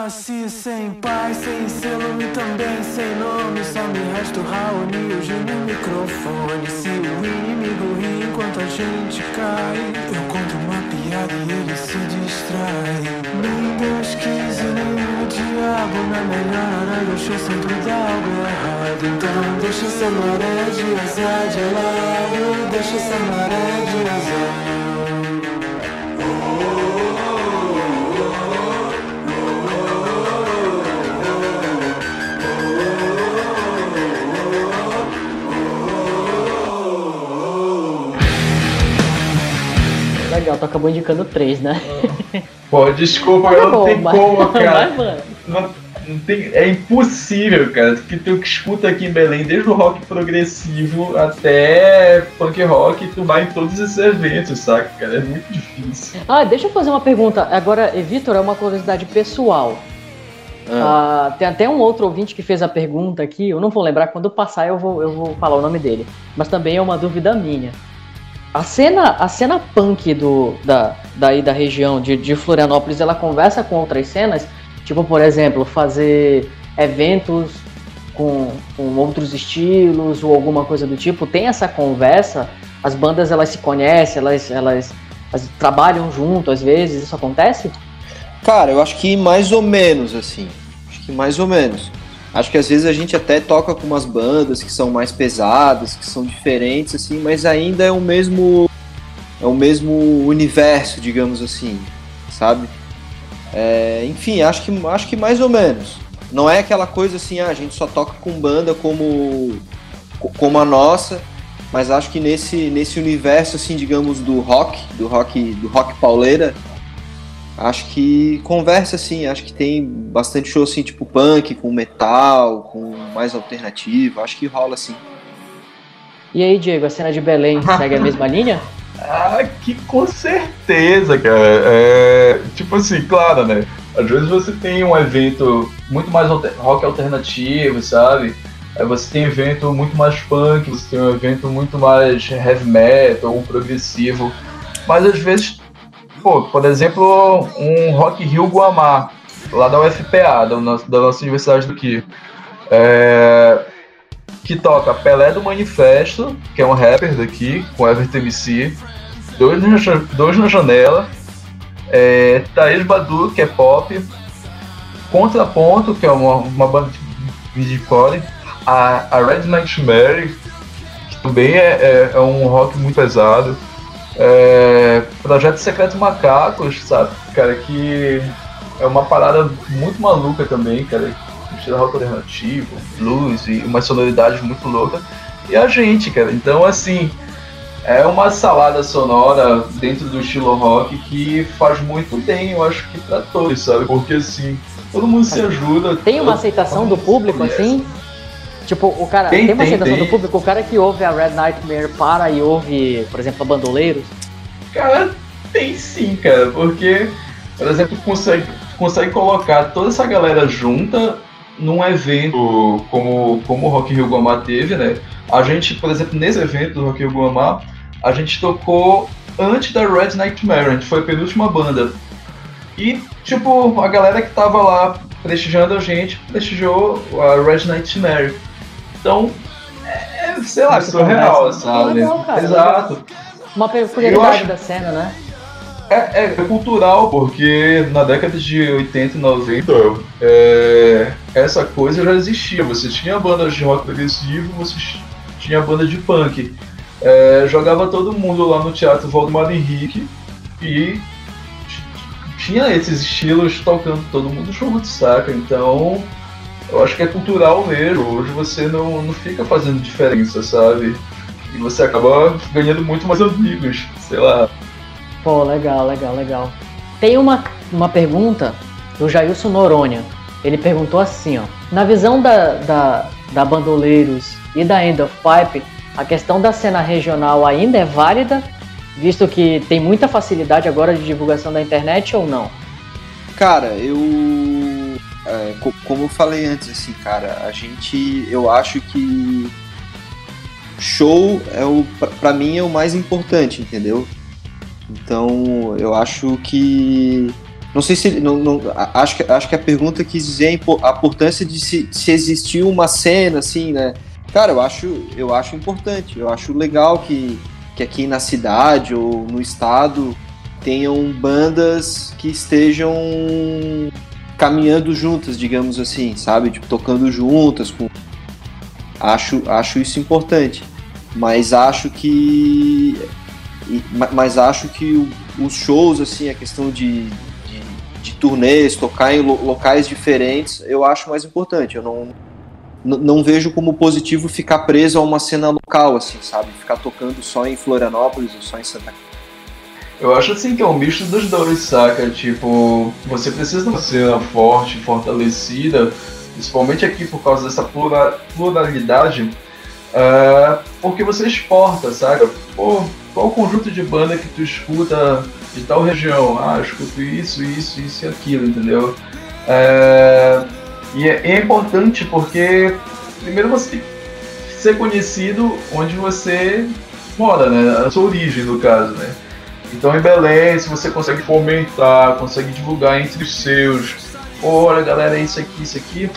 Eu nasci sem pai, sem selo e também sem nome. Só me resta o Raoni hoje no microfone. Se o inimigo ri enquanto a gente cai Eu conto uma piada e ele se distrai. Nem Deus quis e nem o diabo Na melhor hora deixou sempre dar algo errado. Então deixa essa maré de azar de lado Deixa essa maré de azar legal, tu acabou indicando três, né? Pô, desculpa, eu não tenho como, cara. Vai, não, não tem, é impossível, cara. Que tu que escuta aqui em Belém, desde o rock progressivo até punk rock, tu vai em todos esses eventos, saca, cara? É muito difícil. Ah, deixa eu fazer uma pergunta. Agora, Vitor, é uma curiosidade pessoal. Ah. Uh, tem até um outro ouvinte que fez a pergunta aqui, eu não vou lembrar, quando passar eu vou, eu vou falar o nome dele. Mas também é uma dúvida minha. A cena, a cena punk do, da, daí da região de, de Florianópolis, ela conversa com outras cenas, tipo, por exemplo, fazer eventos com, com outros estilos ou alguma coisa do tipo. Tem essa conversa, as bandas elas se conhecem, elas, elas, elas trabalham junto às vezes, isso acontece? Cara, eu acho que mais ou menos, assim. Acho que mais ou menos. Acho que às vezes a gente até toca com umas bandas que são mais pesadas, que são diferentes, assim, mas ainda é o mesmo. É o mesmo universo, digamos assim, sabe? É, enfim, acho que, acho que mais ou menos. Não é aquela coisa assim, ah, a gente só toca com banda como, como a nossa, mas acho que nesse, nesse universo, assim, digamos, do rock, do rock, do rock pauleira, acho que conversa assim, acho que tem bastante show assim, tipo punk, com metal, com mais alternativo, acho que rola assim. E aí, Diego, a cena de Belém segue a mesma linha? Ah, que com certeza, cara. É, tipo assim, claro, né? Às vezes você tem um evento muito mais alter, rock alternativo, sabe? Aí você tem evento muito mais punk, você tem um evento muito mais heavy metal ou progressivo. Mas às vezes, pô, por exemplo, um Rock Rio Guamá, lá da UFPA, da nossa, da nossa Universidade do Rio. É, que toca Pelé do Manifesto, que é um rapper daqui, com Everton MC, dois na, dois na janela, é, Thaís Badu, que é pop, Contraponto, que é uma, uma banda de videocore, a, a Red Nightmare, que também é, é, é um rock muito pesado, é, Projeto Secreto Macacos, sabe, cara, que é uma parada muito maluca também, cara, estilo rock alternativo, blues e uma sonoridade muito louca. E a gente, cara. Então, assim, é uma salada sonora dentro do estilo rock que faz muito bem, eu acho que pra todos, sabe? Porque, assim, todo mundo se ajuda. Tem uma aceitação do público, assim? Tipo, o cara. Tem, Tem, uma aceitação tem. do público? O cara que ouve a Red Nightmare para e ouve, por exemplo, a Bandoleiros? Cara, tem sim, cara, porque, por exemplo, consegue, consegue colocar toda essa galera junta num evento como, como o Rock Rio Guamá teve, né? A gente, por exemplo, nesse evento do Rock Rio Guamá, a gente tocou antes da Red Nightmare, a gente foi a penúltima banda. E, tipo, a galera que tava lá prestigiando a gente, prestigiou a Red Nightmare. Então, é, é, sei lá, Muita surreal, conversa. sabe? Legal, cara, Exato. Uma peculiaridade acho- da cena, né? É, é cultural, porque na década de 80 e 90, é, essa coisa já existia. Você tinha bandas de rock progressivo, você tinha banda de punk. É, jogava todo mundo lá no Teatro Valdemar Henrique e tinha esses estilos tocando todo mundo junto, saca? Então, eu acho que é cultural mesmo. Hoje você não, não fica fazendo diferença, sabe? E você acaba ganhando muito mais amigos, sei lá. Pô, legal, legal, legal. Tem uma, uma pergunta do Jailson Noronha. Ele perguntou assim, ó. Na visão da, da, da Bandoleiros e da End of Pipe, a questão da cena regional ainda é válida, visto que tem muita facilidade agora de divulgação da internet ou não? Cara, eu. É, co- como eu falei antes, assim, cara, a gente. Eu acho que. Show é o. Pra mim é o mais importante, entendeu? Então, eu acho que. Não sei se. Não, não- acho, que acho que a pergunta quis dizer a importância de se, se existir uma cena, assim, né? Cara, eu acho, eu acho importante. Eu acho legal que, que aqui na cidade ou no estado tenham bandas que estejam caminhando juntas, digamos assim, sabe? Tipo, tocando juntas. Com... Acho, acho isso importante. Mas acho que. ma- Mas acho que os shows, assim, a questão de, de, de turnês, tocar em lo- locais diferentes, eu acho mais importante. Eu não, não vejo como positivo ficar preso a uma cena local, assim, sabe? Ficar tocando só em Florianópolis ou só em Santa Eu acho assim que é um misto dos dois, saca? Tipo, você precisa de uma cena forte, fortalecida, principalmente aqui por causa dessa plura- pluralidade, ah, porque você exporta, saca? Pô, qual o conjunto de banda que tu escuta de tal região? Ah, eu escuto isso, isso, isso e aquilo, entendeu? É, e é, é importante porque, primeiro, você tem que ser conhecido onde você mora, né? A sua origem, no caso, né? Então em Belém, se você consegue fomentar, consegue divulgar entre os seus, "Pô, olha galera, é isso aqui, isso aqui,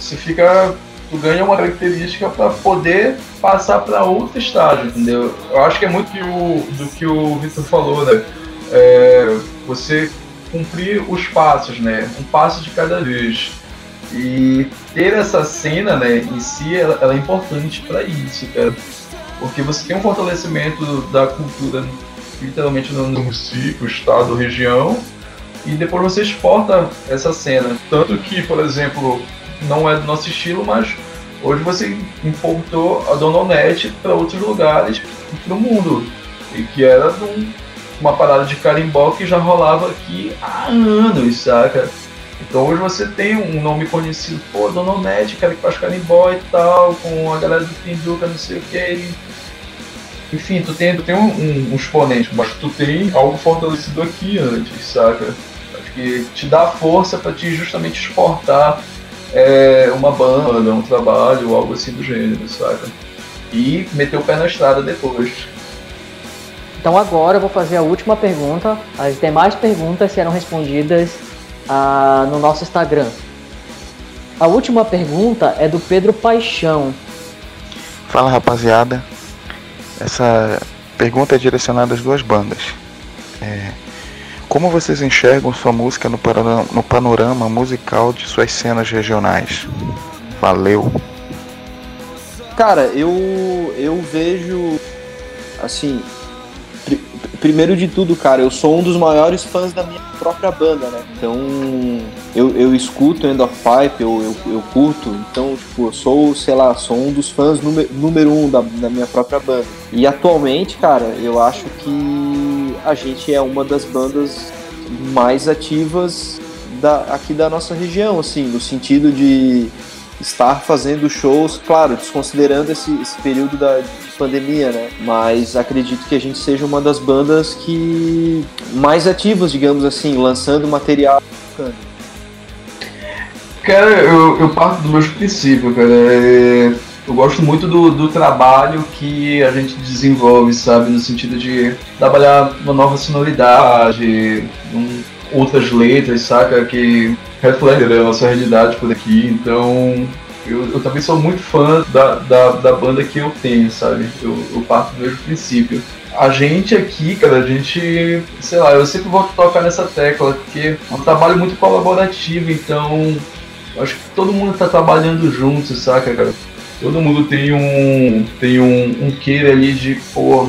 você fica. Tu ganha uma característica para poder passar para outro estágio, entendeu? Eu acho que é muito o- do que o Victor falou, né? É, você cumprir os passos, né? Um passo de cada vez. E ter essa cena, né, em si, ela, ela é importante para isso, cara. Porque você tem um fortalecimento da cultura literalmente no município, estado, região, e depois você exporta essa cena. Tanto que, por exemplo, não é do nosso estilo, mas hoje você importou a Dona Onete para outros lugares do mundo. E que era de um- uma parada de carimbó que já rolava aqui há anos, saca? Então hoje você tem um nome conhecido, pô, Dona Onete, cara que faz carimbó e tal, com a galera do Pinduca, não sei o que, enfim, tu tem, tu tem um, um, um exponente, mas tu tem algo fortalecido aqui antes, saca? Acho que te dá força para te justamente exportar é, uma banda, um trabalho, algo assim do gênero, saca? E meter o pé na estrada depois. Então agora eu vou fazer a última pergunta. As demais perguntas serão respondidas ah, no nosso Instagram. A última pergunta é do Pedro Paixão. Fala rapaziada, essa pergunta é direcionada às duas bandas. É, como vocês enxergam sua música no panorama, no panorama musical de suas cenas regionais? Valeu! Cara, eu, eu vejo assim, primeiro de tudo, cara, eu sou um dos maiores fãs da minha própria banda, né? Então, eu, eu escuto End of Pipe, eu, eu, eu curto, então, tipo, eu sou, sei lá, sou um dos fãs número, número um da, da minha própria banda. E atualmente, cara, eu acho que a gente é uma das bandas mais ativas da, aqui da nossa região, assim, no sentido de estar fazendo shows, claro, desconsiderando esse, esse período da pandemia, né? Mas acredito que a gente seja uma das bandas que mais ativas, digamos assim, lançando material. Cara, eu, eu parto dos meus princípios, cara. É, eu gosto muito do, do trabalho que a gente desenvolve, sabe? No sentido de trabalhar uma nova sonoridade, um, outras letras, saca? Que reflete a nossa realidade por aqui. Então, eu, eu, também sou muito fã da, da, da, banda que eu tenho, sabe? Eu, eu parto do mesmo princípio. A gente aqui, cara, a gente, sei lá, eu sempre vou tocar nessa tecla, porque é um trabalho muito colaborativo, então acho que todo mundo tá trabalhando junto, saca, cara? Todo mundo tem um tem um, um queira ali de, pô,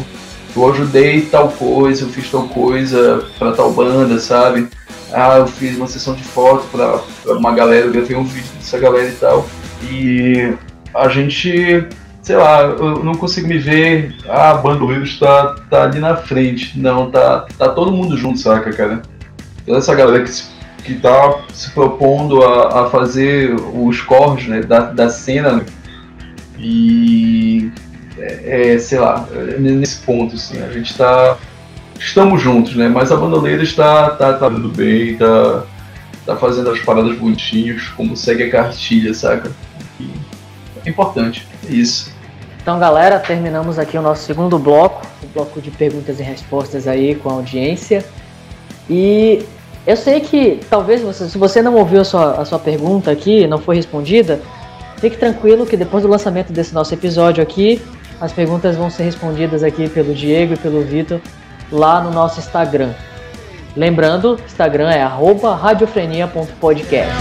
eu ajudei tal coisa, eu fiz tal coisa pra tal banda, sabe? ah, eu fiz uma sessão de foto para uma galera, eu gravei um vídeo dessa galera e tal. E a gente, sei lá, eu não consigo me ver, ah, Bandoleiros está tá ali na frente. Não, tá, tá todo mundo junto, saca, cara? Toda essa galera que, se, que tá se propondo a, a fazer os corres né, da, da cena. E, é, é, sei lá, é nesse ponto, assim, a gente tá estamos juntos, né? Mas a bandoleira está tá, tá indo bem, tá, tá fazendo as paradas bonitinhas, como segue a cartilha, saca? E é importante, é isso. Então, galera, terminamos aqui o nosso segundo bloco, o bloco de perguntas e respostas aí com a audiência. E eu sei que talvez você, se você não ouviu a sua, a sua pergunta aqui, não foi respondida, fique tranquilo que depois do lançamento desse nosso episódio aqui, as perguntas vão ser respondidas aqui pelo Diego e pelo Vitor lá no nosso Instagram. Lembrando, Instagram é radiofrenia.podcast.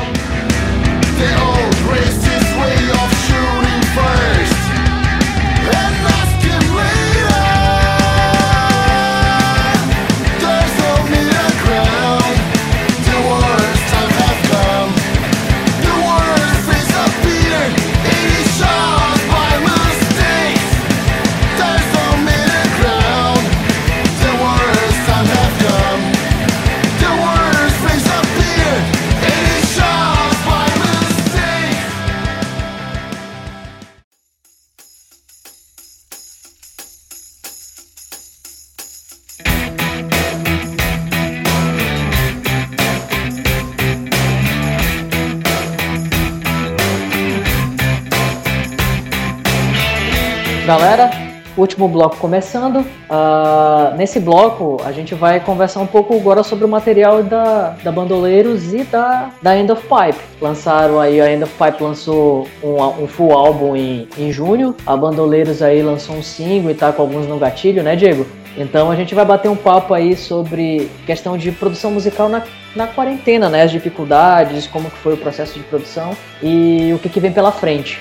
Galera, último bloco começando. Uh, nesse bloco, a gente vai conversar um pouco agora sobre o material da, da Bandoleiros e da, da End of Pipe. Lançaram aí, a End of Pipe lançou um, um full álbum em, em junho. A Bandoleiros aí lançou um single e tá com alguns no gatilho, né, Diego? Então a gente vai bater um papo aí sobre questão de produção musical na, na quarentena, né? As dificuldades, como que foi o processo de produção e o que, que vem pela frente.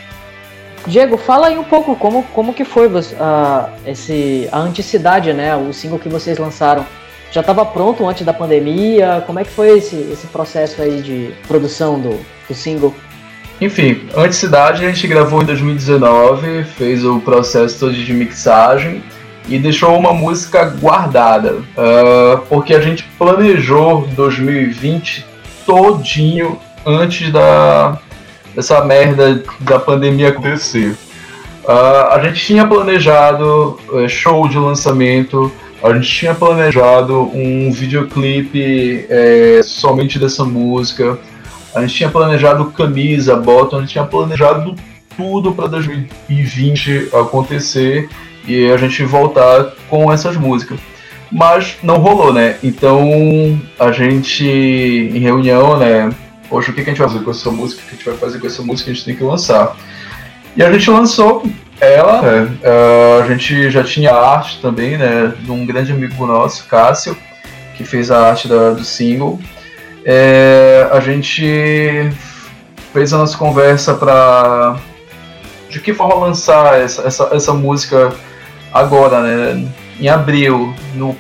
Diego, fala aí um pouco como, como que foi uh, esse, a Anticidade, né? O single que vocês lançaram. Já estava pronto antes da pandemia? Como é que foi esse, esse processo aí de produção do, do single? Enfim, Anticidade a gente gravou em 2019, fez o processo todo de mixagem e deixou uma música guardada, uh, porque a gente planejou 2020 todinho antes da, essa merda da pandemia acontecer. Uh, a gente tinha planejado uh, show de lançamento, a gente tinha planejado um videoclipe é, somente dessa música, a gente tinha planejado camisa, bottom, a gente tinha planejado tudo para 2020 acontecer e a gente voltar com essas músicas. Mas não rolou, né? Então a gente, em reunião, né? Poxa, o que a gente vai fazer com essa música? O que a gente vai fazer com essa música? A gente tem que lançar. E a gente lançou ela, é, a gente já tinha arte também, né, de um grande amigo nosso, Cássio, que fez a arte da, do single. É, a gente fez a nossa conversa para de que forma lançar essa, essa, essa música agora, né, em abril, no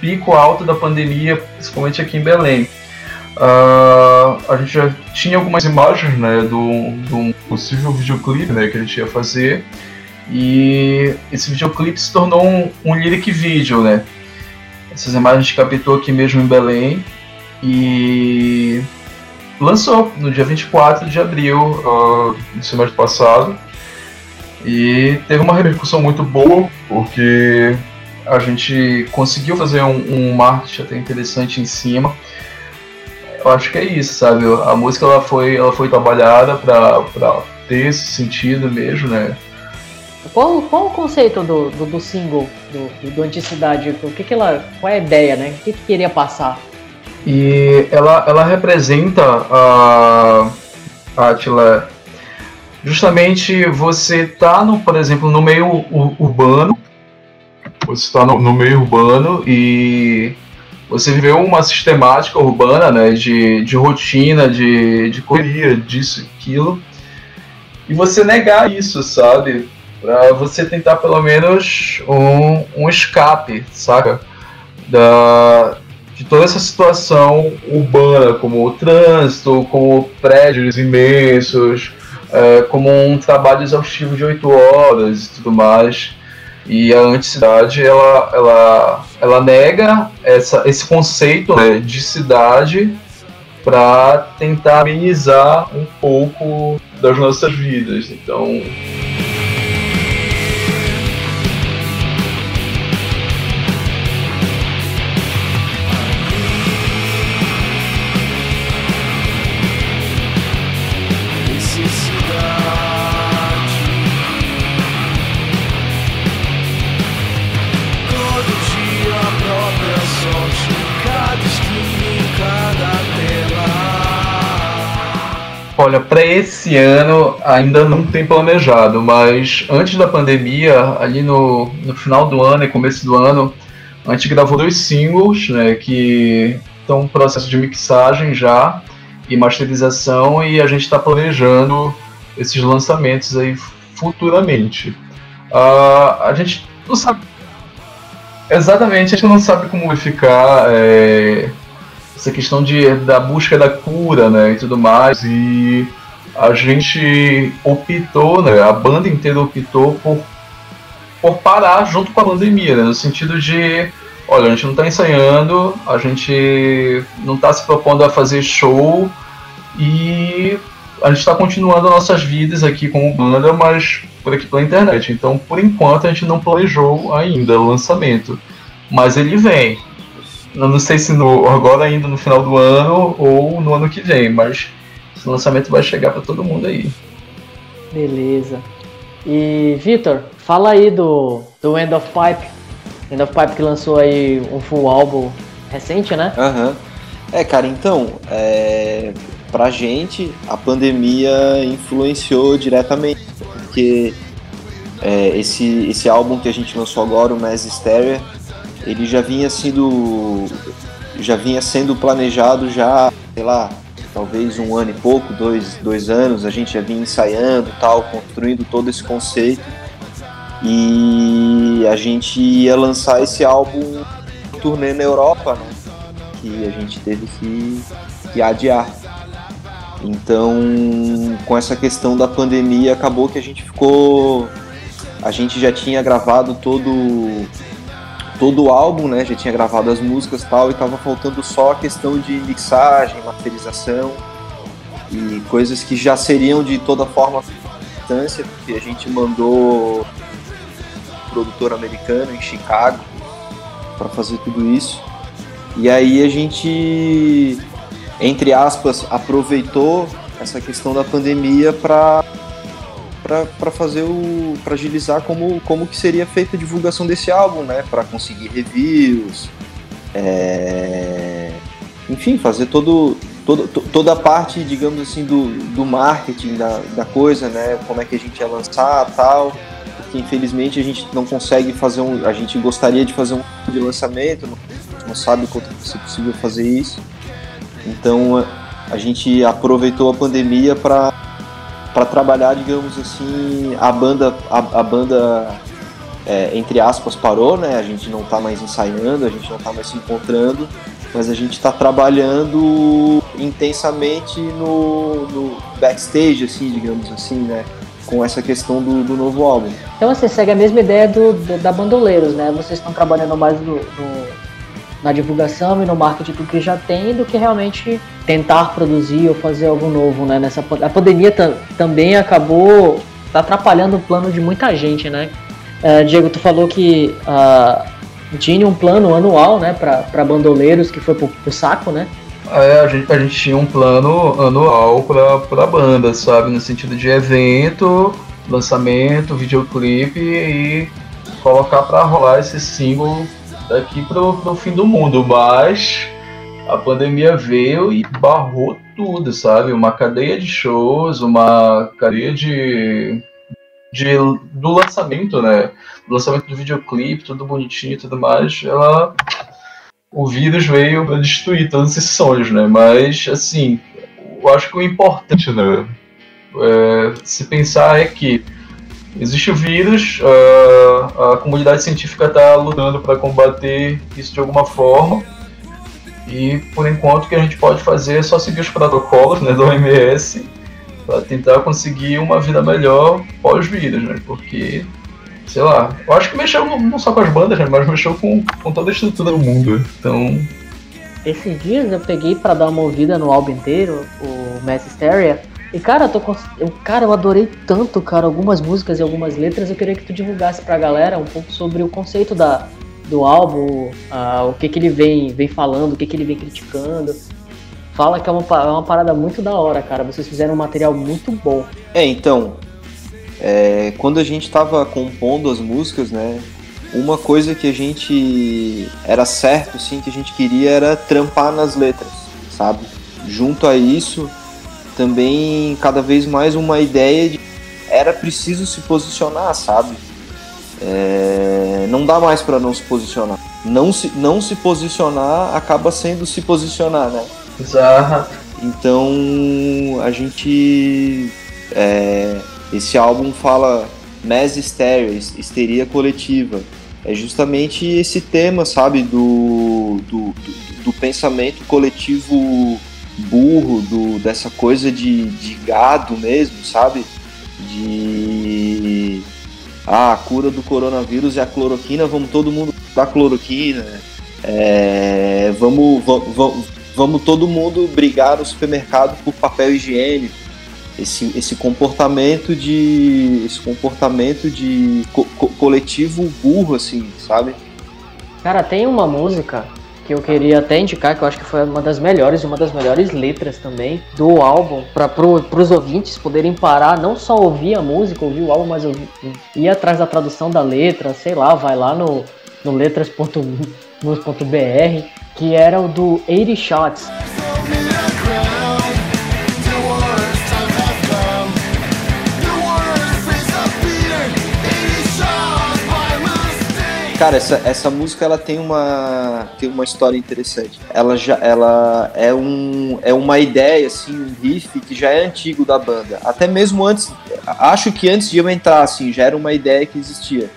pico alto da pandemia, principalmente aqui em Belém. Uh, a gente já tinha algumas imagens né, do, possível videoclipe né, que a gente ia fazer. E esse videoclipe se tornou um, um lyric video, né? Essas imagens a gente captou aqui mesmo em Belém. E lançou no dia 24 de abril uh, do semestre passado. E teve uma repercussão muito boa porque a gente conseguiu fazer um, um marketing até interessante em cima eu acho que é isso, sabe? A música ela foi, ela foi trabalhada para ter esse sentido mesmo, né? Qual, qual o conceito do, do, do single, do, do Anticidade? O que, que ela. Qual é a ideia, né? O que, que queria passar? E ela, ela representa a. Atila. Justamente você tá no, por exemplo, no meio urbano. Você está no, no meio urbano e você viveu uma sistemática urbana, né, de, de rotina, de, de correria, disso, aquilo, e você negar isso, sabe? Pra você tentar pelo menos um, um escape, saca? Da, de toda essa situação urbana, como o trânsito, como prédios imensos, é, como um trabalho exaustivo de oito horas e tudo mais. E a anticidade, ela, ela, ela nega essa, esse conceito né, de cidade para tentar amenizar um pouco das nossas vidas. Então. Olha, para esse ano ainda não tem planejado, mas antes da pandemia, ali no, no final do ano e começo do ano, a gente gravou dois singles, né, que estão em processo de mixagem já e masterização e a gente está planejando esses lançamentos aí futuramente. Uh, a gente não sabe exatamente, a gente não sabe como vai ficar. É essa questão de, da busca da cura, né, e tudo mais. E a gente optou, né, a banda inteira optou por, por parar junto com a pandemia, né, no sentido de, olha, a gente não está ensaiando, a gente não está se propondo a fazer show e a gente está continuando nossas vidas aqui como banda, mas por aqui pela internet. Então, por enquanto, a gente não planejou ainda o lançamento, mas ele vem. Eu não sei se no, agora ainda no final do ano ou no ano que vem, mas esse lançamento vai chegar para todo mundo aí. Beleza. E Vitor, fala aí do, do End of Pipe. End of Pipe que lançou aí um full álbum recente, né? Aham. Uhum. É, cara, então, é, pra gente a pandemia influenciou diretamente, porque é, esse, esse álbum que a gente lançou agora, o Mass Hysteria, ele já vinha sendo já vinha sendo planejado já, sei lá, talvez um ano e pouco, dois, dois anos, a gente já vinha ensaiando tal, construindo todo esse conceito e a gente ia lançar esse álbum turnê na Europa, né? Que a gente teve que, que adiar. Então, com essa questão da pandemia, acabou que a gente ficou. A gente já tinha gravado todo todo o álbum, né? Já tinha gravado as músicas tal, e tava faltando só a questão de mixagem, masterização e coisas que já seriam de toda forma distância, porque a gente mandou um produtor americano em Chicago para fazer tudo isso. E aí a gente, entre aspas, aproveitou essa questão da pandemia para para fazer o para agilizar como como que seria feita a divulgação desse álbum, né, para conseguir reviews, é... enfim, fazer todo, todo toda a parte, digamos assim, do, do marketing da, da coisa, né, como é que a gente ia lançar, tal, porque infelizmente a gente não consegue fazer um, a gente gostaria de fazer um de lançamento, não, não sabe quanto ser possível fazer isso, então a gente aproveitou a pandemia para para trabalhar, digamos assim, a banda a, a banda é, entre aspas parou, né? A gente não está mais ensaiando, a gente não está mais se encontrando, mas a gente está trabalhando intensamente no, no, backstage, assim, digamos assim, né? Com essa questão do, do novo álbum. Então você segue a mesma ideia do, do da Bandoleiros, né? Vocês estão trabalhando mais no, no na divulgação e no marketing do que já tem do que realmente tentar produzir ou fazer algo novo, né? Nessa a pandemia também acabou atrapalhando o plano de muita gente, né? Uh, Diego, tu falou que uh, tinha um plano anual, né, para bandoleiros que foi pro, pro saco, né? É, a gente, a gente tinha um plano anual para a banda, sabe? No sentido de evento, lançamento, videoclipe e colocar para rolar esse single daqui pro, pro fim do mundo, mas a pandemia veio e barrou tudo, sabe? Uma cadeia de shows, uma cadeia de, de do lançamento, né? Do lançamento do videoclipe, tudo bonitinho e tudo mais, ela o vírus veio para destruir todos esses sonhos, né? Mas assim, eu acho que o importante, né? É, se pensar é que Existe o vírus, a, a comunidade científica está lutando para combater isso de alguma forma. E por enquanto o que a gente pode fazer é só seguir os protocolos né, da OMS para tentar conseguir uma vida melhor pós-vírus, né? Porque, sei lá, eu acho que mexeu não só com as bandas, né, mas mexeu com, com toda a estrutura do mundo. Então. Esses dias eu peguei para dar uma ouvida no álbum inteiro, o Mass Hysteria, e cara, eu tô eu, cara, eu adorei tanto, cara, algumas músicas e algumas letras. Eu queria que tu divulgasse pra galera um pouco sobre o conceito da, do álbum, uh, o que que ele vem, vem falando, o que que ele vem criticando. Fala que é uma, é uma parada muito da hora, cara. Vocês fizeram um material muito bom. É, então, é, quando a gente tava compondo as músicas, né, uma coisa que a gente era certo, sim, que a gente queria era trampar nas letras, sabe? Junto a isso, também cada vez mais uma ideia de era preciso se posicionar, sabe? É, não dá mais para não se posicionar. Não se, não se posicionar acaba sendo se posicionar, né? Exato. Então a gente. É, esse álbum fala mass hysteria, histeria coletiva. É justamente esse tema, sabe, do, do, do, do pensamento coletivo burro, do, dessa coisa de, de gado mesmo, sabe? De. Ah, a cura do coronavírus é a cloroquina, vamos todo mundo dar cloroquina. É, vamos, vamos, vamos todo mundo brigar no supermercado por papel higiênico. Esse, esse comportamento de. Esse comportamento de co coletivo burro, assim, sabe? Cara, tem uma música que eu queria até indicar, que eu acho que foi uma das melhores, uma das melhores letras também do álbum, para pro, os ouvintes poderem parar, não só ouvir a música, ouvir o álbum, mas ouvir, ir atrás da tradução da letra, sei lá, vai lá no, no letras.mus.br, que era o do 80 Shots. Cara, essa, essa música ela tem uma, tem uma história interessante. Ela já ela é, um, é uma ideia, assim, um riff que já é antigo da banda. Até mesmo antes, acho que antes de eu entrar, assim, já era uma ideia que existia.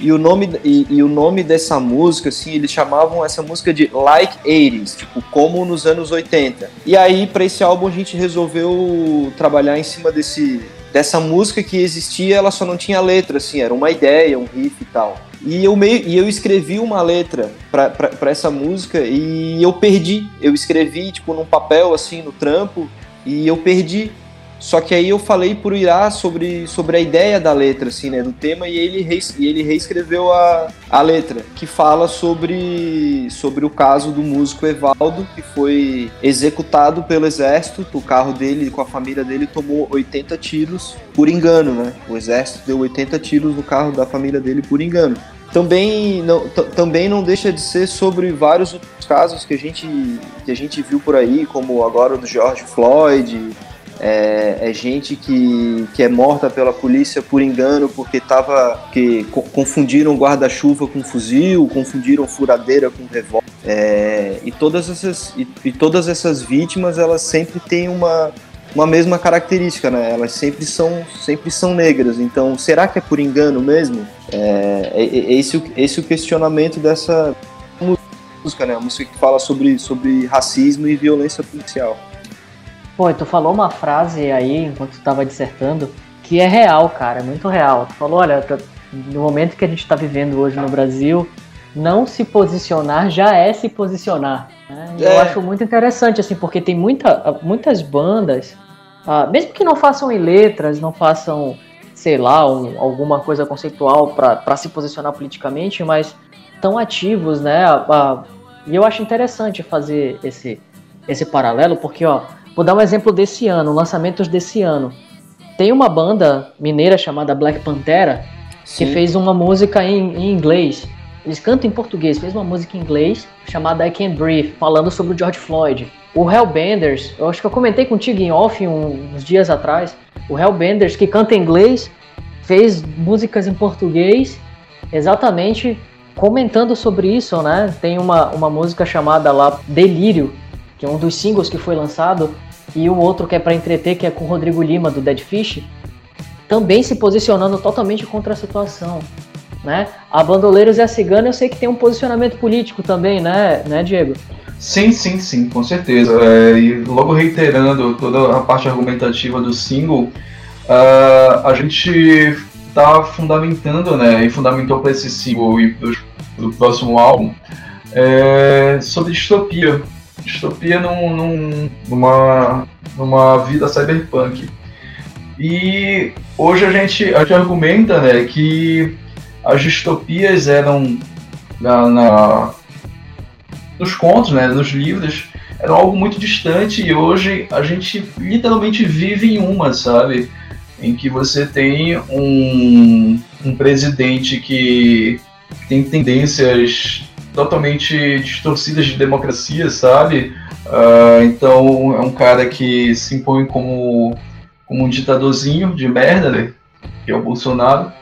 E o nome, e, e, o nome dessa música, assim, eles chamavam essa música de Like 80s, tipo, como nos anos 80. E aí, para esse álbum, a gente resolveu trabalhar em cima desse, dessa música que existia, ela só não tinha letra, assim, era uma ideia, um riff e tal. E eu, meio, e eu escrevi uma letra para essa música e eu perdi. Eu escrevi, tipo, num papel, assim, no trampo, e eu perdi. Só que aí eu falei pro Irá sobre, sobre a ideia da letra, assim, né, do tema, e ele, rees, e ele reescreveu a, a letra, que fala sobre, sobre o caso do músico Evaldo, que foi executado pelo exército, o carro dele com a família dele tomou 80 tiros por engano, né? O exército deu 80 tiros no carro da família dele por engano também não, também não deixa de ser sobre vários outros casos que a gente, que a gente viu por aí, como agora o do George Floyd, é, é, gente que, que é morta pela polícia por engano porque tava que confundiram guarda-chuva com fuzil, confundiram furadeira com revólver. É, e todas essas e, e, todas essas vítimas elas sempre têm uma, uma mesma característica, né? Elas sempre são sempre são negras. Então, será que é por engano mesmo? É, é, é esse, esse o questionamento dessa música, né? A música que fala sobre, sobre racismo e violência policial. Pô, tu falou uma frase aí, enquanto tu tava dissertando, que é real, cara, é muito real. Tu falou, olha, no momento que a gente está vivendo hoje no Brasil, não se posicionar já é se posicionar. Né? É. Eu acho muito interessante, assim, porque tem muita, muitas bandas, uh, mesmo que não façam em letras, não façam, sei lá, um, alguma coisa conceitual para se posicionar politicamente, mas tão ativos, né? Uh, e eu acho interessante fazer esse, esse paralelo, porque, ó, Vou dar um exemplo desse ano, lançamentos desse ano. Tem uma banda mineira chamada Black Pantera Sim. que fez uma música em, em, inglês. Eles cantam em português, fez uma música em inglês chamada I Can't Breathe, falando sobre o George Floyd. O Hellbenders, eu acho que eu comentei contigo em off uns dias atrás. O Hellbenders, que canta em inglês, fez músicas em português, exatamente comentando sobre isso, né? Tem uma, uma música chamada lá Delírio, que é um dos singles que foi lançado, e o outro que é para entreter, que é com o Rodrigo Lima, do Dead Fish, também se posicionando totalmente contra a situação. Né? A Bandoleiros e a Cigana eu sei que tem um posicionamento político também, né, né Diego? Sim, sim, sim, com certeza. É, e logo reiterando toda a parte argumentativa do single, uh, a gente está fundamentando, né, e fundamentou para esse single e para o próximo álbum, é, sobre distopia, distopia num, num, numa, numa vida cyberpunk. E hoje a gente, a gente argumenta né, que as distopias eram na, na, nos contos, né, nos livros, eram algo muito distante e hoje a gente literalmente vive em uma, sabe? Em que você tem um, um presidente que tem tendências totalmente distorcidas de democracia, sabe? Uh, então é um cara que se impõe como, como um ditadorzinho de merda, né? Que é o Bolsonaro.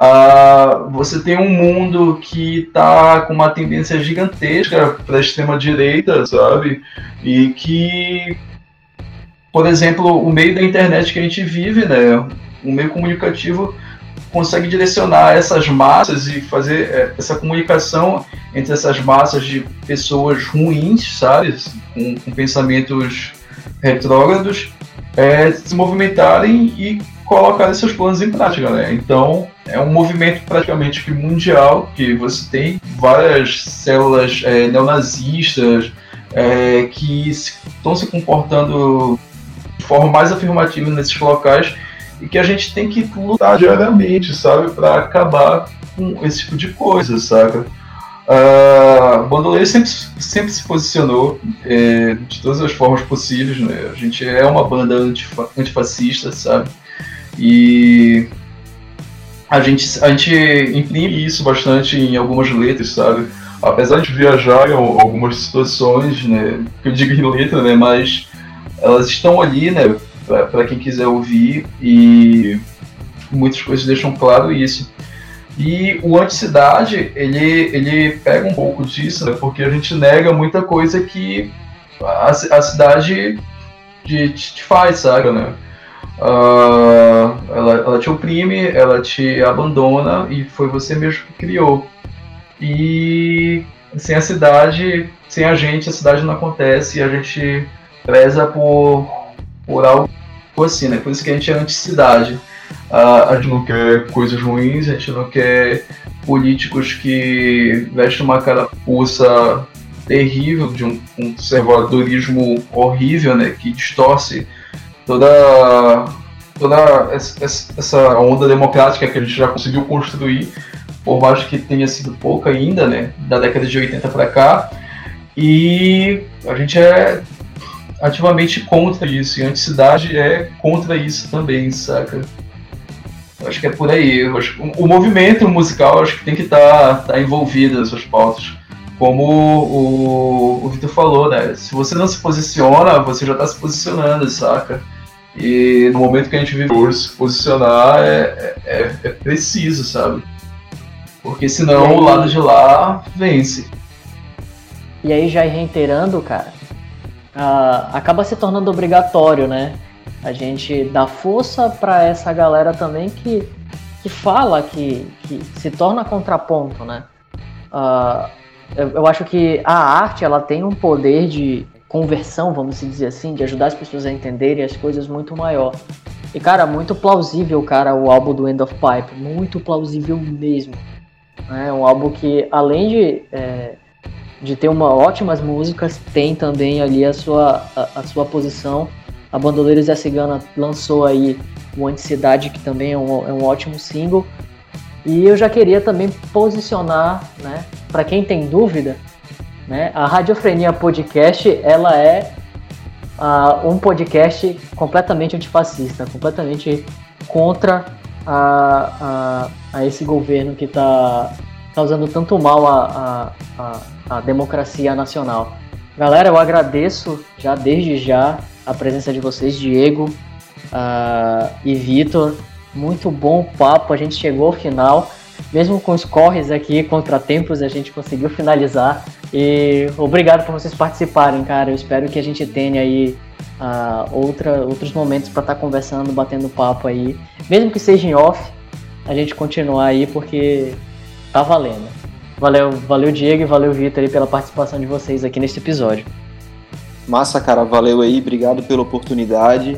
Uh, você tem um mundo que tá com uma tendência gigantesca para a extrema direita, sabe? E que, por exemplo, o meio da internet que a gente vive, né? Um meio comunicativo consegue direcionar essas massas e fazer é, essa comunicação entre essas massas de pessoas ruins, sabe, com, com pensamentos retrógrados, é, se movimentarem e colocarem seus planos em prática, né? Então é um movimento praticamente mundial que você tem várias células é, neonazistas é, que estão se comportando de forma mais afirmativa nesses locais e que a gente tem que lutar diariamente, sabe, para acabar com esse tipo de coisa, saca? Uh, Bandoleiro sempre, sempre se posicionou é, de todas as formas possíveis, né? A gente é uma banda antifa antifascista, sabe? E a gente, a gente imprime isso bastante em algumas letras, sabe? Apesar de viajar em algumas situações, né? Que eu digo em letra, né? Mas elas estão ali, né? Para quem quiser ouvir e muitas coisas deixam claro isso. E o Anticidade, ele, ele pega um pouco disso, né, porque a gente nega muita coisa que a, a cidade te, te faz, sabe, né? Uh, ela, ela te oprime, ela te abandona e foi você mesmo que criou. E sem a cidade, sem a gente, a cidade não acontece e a gente preza por, por algo assim, né? Por isso que a gente é anticidade. Uh, a gente não quer coisas ruins, a gente não quer políticos que vestem uma carapuça terrível de um conservadorismo horrível, né? Que distorce toda, toda essa onda democrática que a gente já conseguiu construir, por mais que tenha sido pouca ainda, né, da década de 80 para cá, e a gente é ativamente contra isso, e a anticidade é contra isso também, saca? acho que é por aí. Acho, o, movimento musical acho que tem que estar tá, tá envolvido nessas pautas. Como o, o Vitor falou, né? Se você não se posiciona, você já está se posicionando, saca? E no momento que a gente vive por se posicionar é, é, é preciso, sabe? Porque senão aí, o lado de lá vence. E aí, já reiterando, cara, uh, acaba se tornando obrigatório, né? A gente dá força para essa galera também que, que fala, que, que se torna contraponto, né? Uh, eu, eu, acho que a arte ela tem um poder de conversão, vamos dizer assim, de ajudar as pessoas a entenderem as coisas muito maior. E cara, muito plausível, cara, o álbum do End of Pipe, muito plausível mesmo. É um álbum que além de é, de ter uma ótimas músicas, tem também ali a sua a, a sua posição a Bandoleiros e a Cigana lançou aí o Anticidade, que também é um, é um ótimo single. E eu já queria também posicionar, né, para quem tem dúvida, né, a Radiofrenia Podcast, ela é uh, um podcast completamente antifascista, completamente contra a, a, a esse governo que está causando tanto mal à a, a, a democracia nacional. Galera, eu agradeço já desde já a presença de vocês, Diego uh, e Vitor. Muito bom papo, a gente chegou ao final. Mesmo com os corres aqui, contratempos, a gente conseguiu finalizar. E obrigado por vocês participarem, cara. Eu espero que a gente tenha aí uh, outra, outros momentos para estar tá conversando, batendo papo aí. Mesmo que seja em off, a gente continuar aí, porque tá valendo. Valeu, valeu Diego e valeu Vitor aí pela participação de vocês aqui nesse episódio. Massa, cara, valeu aí, obrigado pela oportunidade.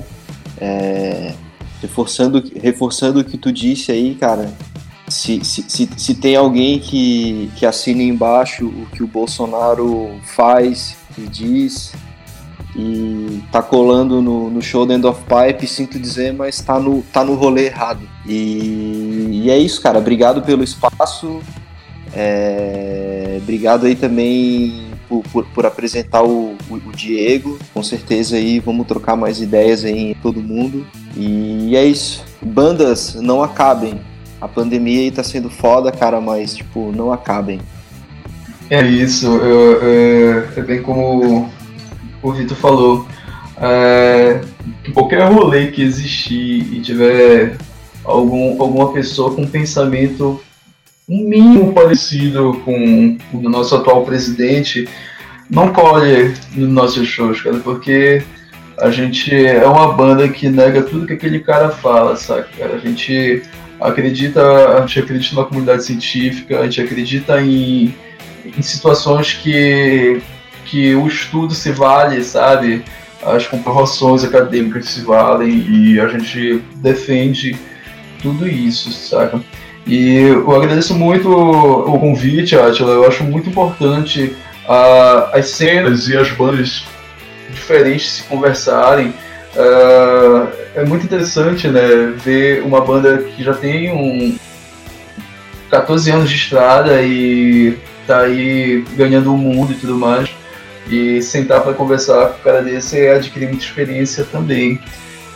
É, reforçando, reforçando o que tu disse aí, cara, se, se, se, se, tem alguém que, que assina embaixo o que o Bolsonaro faz e diz e tá colando no, no show do End of Pipe, sinto dizer, mas tá no, tá no rolê errado. E, e é isso, cara. Obrigado pelo espaço. É, obrigado aí também por, por, por apresentar o, o, o, Diego. Com certeza aí vamos trocar mais ideias aí em todo mundo. E é isso. Bandas não acabem. A pandemia aí tá sendo foda, cara, mas tipo, não acabem. É isso. Eu, é, é bem como o Vitor falou. É, qualquer rolê que existir e tiver algum, alguma pessoa com pensamento um mínimo parecido com o nosso atual presidente, não colhe nos nossos shows, cara, porque a gente é uma banda que nega tudo que aquele cara fala, sabe, cara? A gente acredita, a gente acredita na comunidade científica, a gente acredita em, em situações que, que o estudo se vale, sabe? As comprovações acadêmicas se valem e a gente defende tudo isso, saca? E eu agradeço muito o convite, Atila. Eu acho muito importante uh, as cenas e as bandas diferentes se conversarem. Uh, é muito interessante né, ver uma banda que já tem um 14 anos de estrada e tá aí ganhando o mundo e tudo mais. E sentar para conversar com o cara desse é adquirir muita experiência também.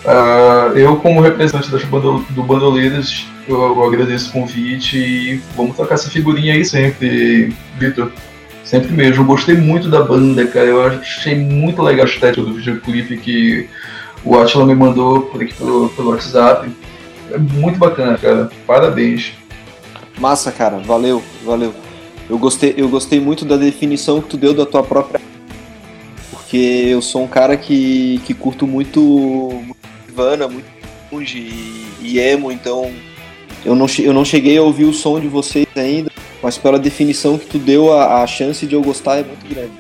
Uh, eu, como representante das bandol do Bandoleiros, eu, eu, agradeço o convite e vamos tocar essa figurinha aí sempre, Vitor. Sempre mesmo. Eu gostei muito da banda, cara. Eu achei muito legal a estética do videoclipe que o Atila me mandou por aqui pelo, pelo WhatsApp. É muito bacana, cara. Parabéns. Massa, cara. Valeu, valeu. Eu gostei, eu gostei muito da definição que tu deu da tua própria. Porque eu sou um cara que, que curto muito Nirvana, muito longe e, e emo, então eu não, eu não cheguei a ouvir o som de vocês ainda, mas pela definição que tu deu, a, a chance de eu gostar é muito grande.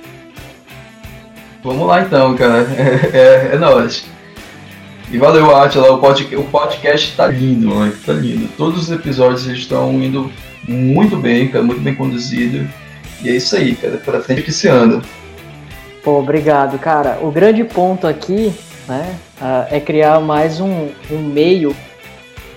Vamos lá então, cara. É, é, é nóis. E valeu, Atila. O podcast, o podcast tá lindo, mano. Tá lindo. Todos os episódios estão indo muito bem, cara. Muito bem conduzido. E é isso aí, cara. Pra frente que se anda. Pô, obrigado, cara. O grande ponto aqui né? Ah, é criar mais um, um meio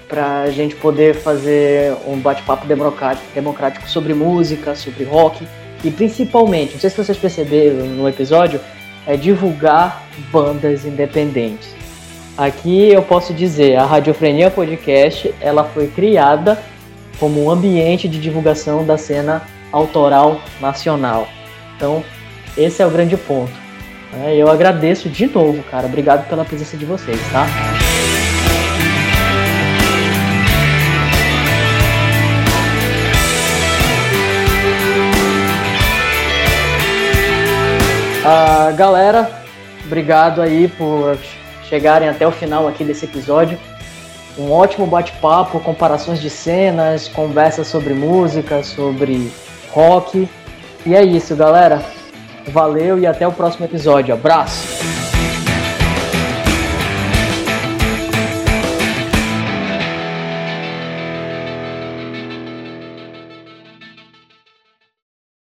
para a gente poder fazer um bate-papo democrático, sobre música, sobre rock e principalmente, não sei se vocês perceberam no episódio, é divulgar bandas independentes. Aqui eu posso dizer, a Radiofrenia Podcast, ela foi criada como um ambiente de divulgação da cena autoral nacional. Então, esse é o grande ponto. É, eu agradeço de novo, cara. Obrigado pela presença de vocês, tá? Ah, galera, obrigado aí por chegarem até o final aqui desse episódio. Um ótimo bate-papo, comparações de cenas, conversas sobre música, sobre rock. E é isso, galera. Valeu e até o próximo episódio. Abraço!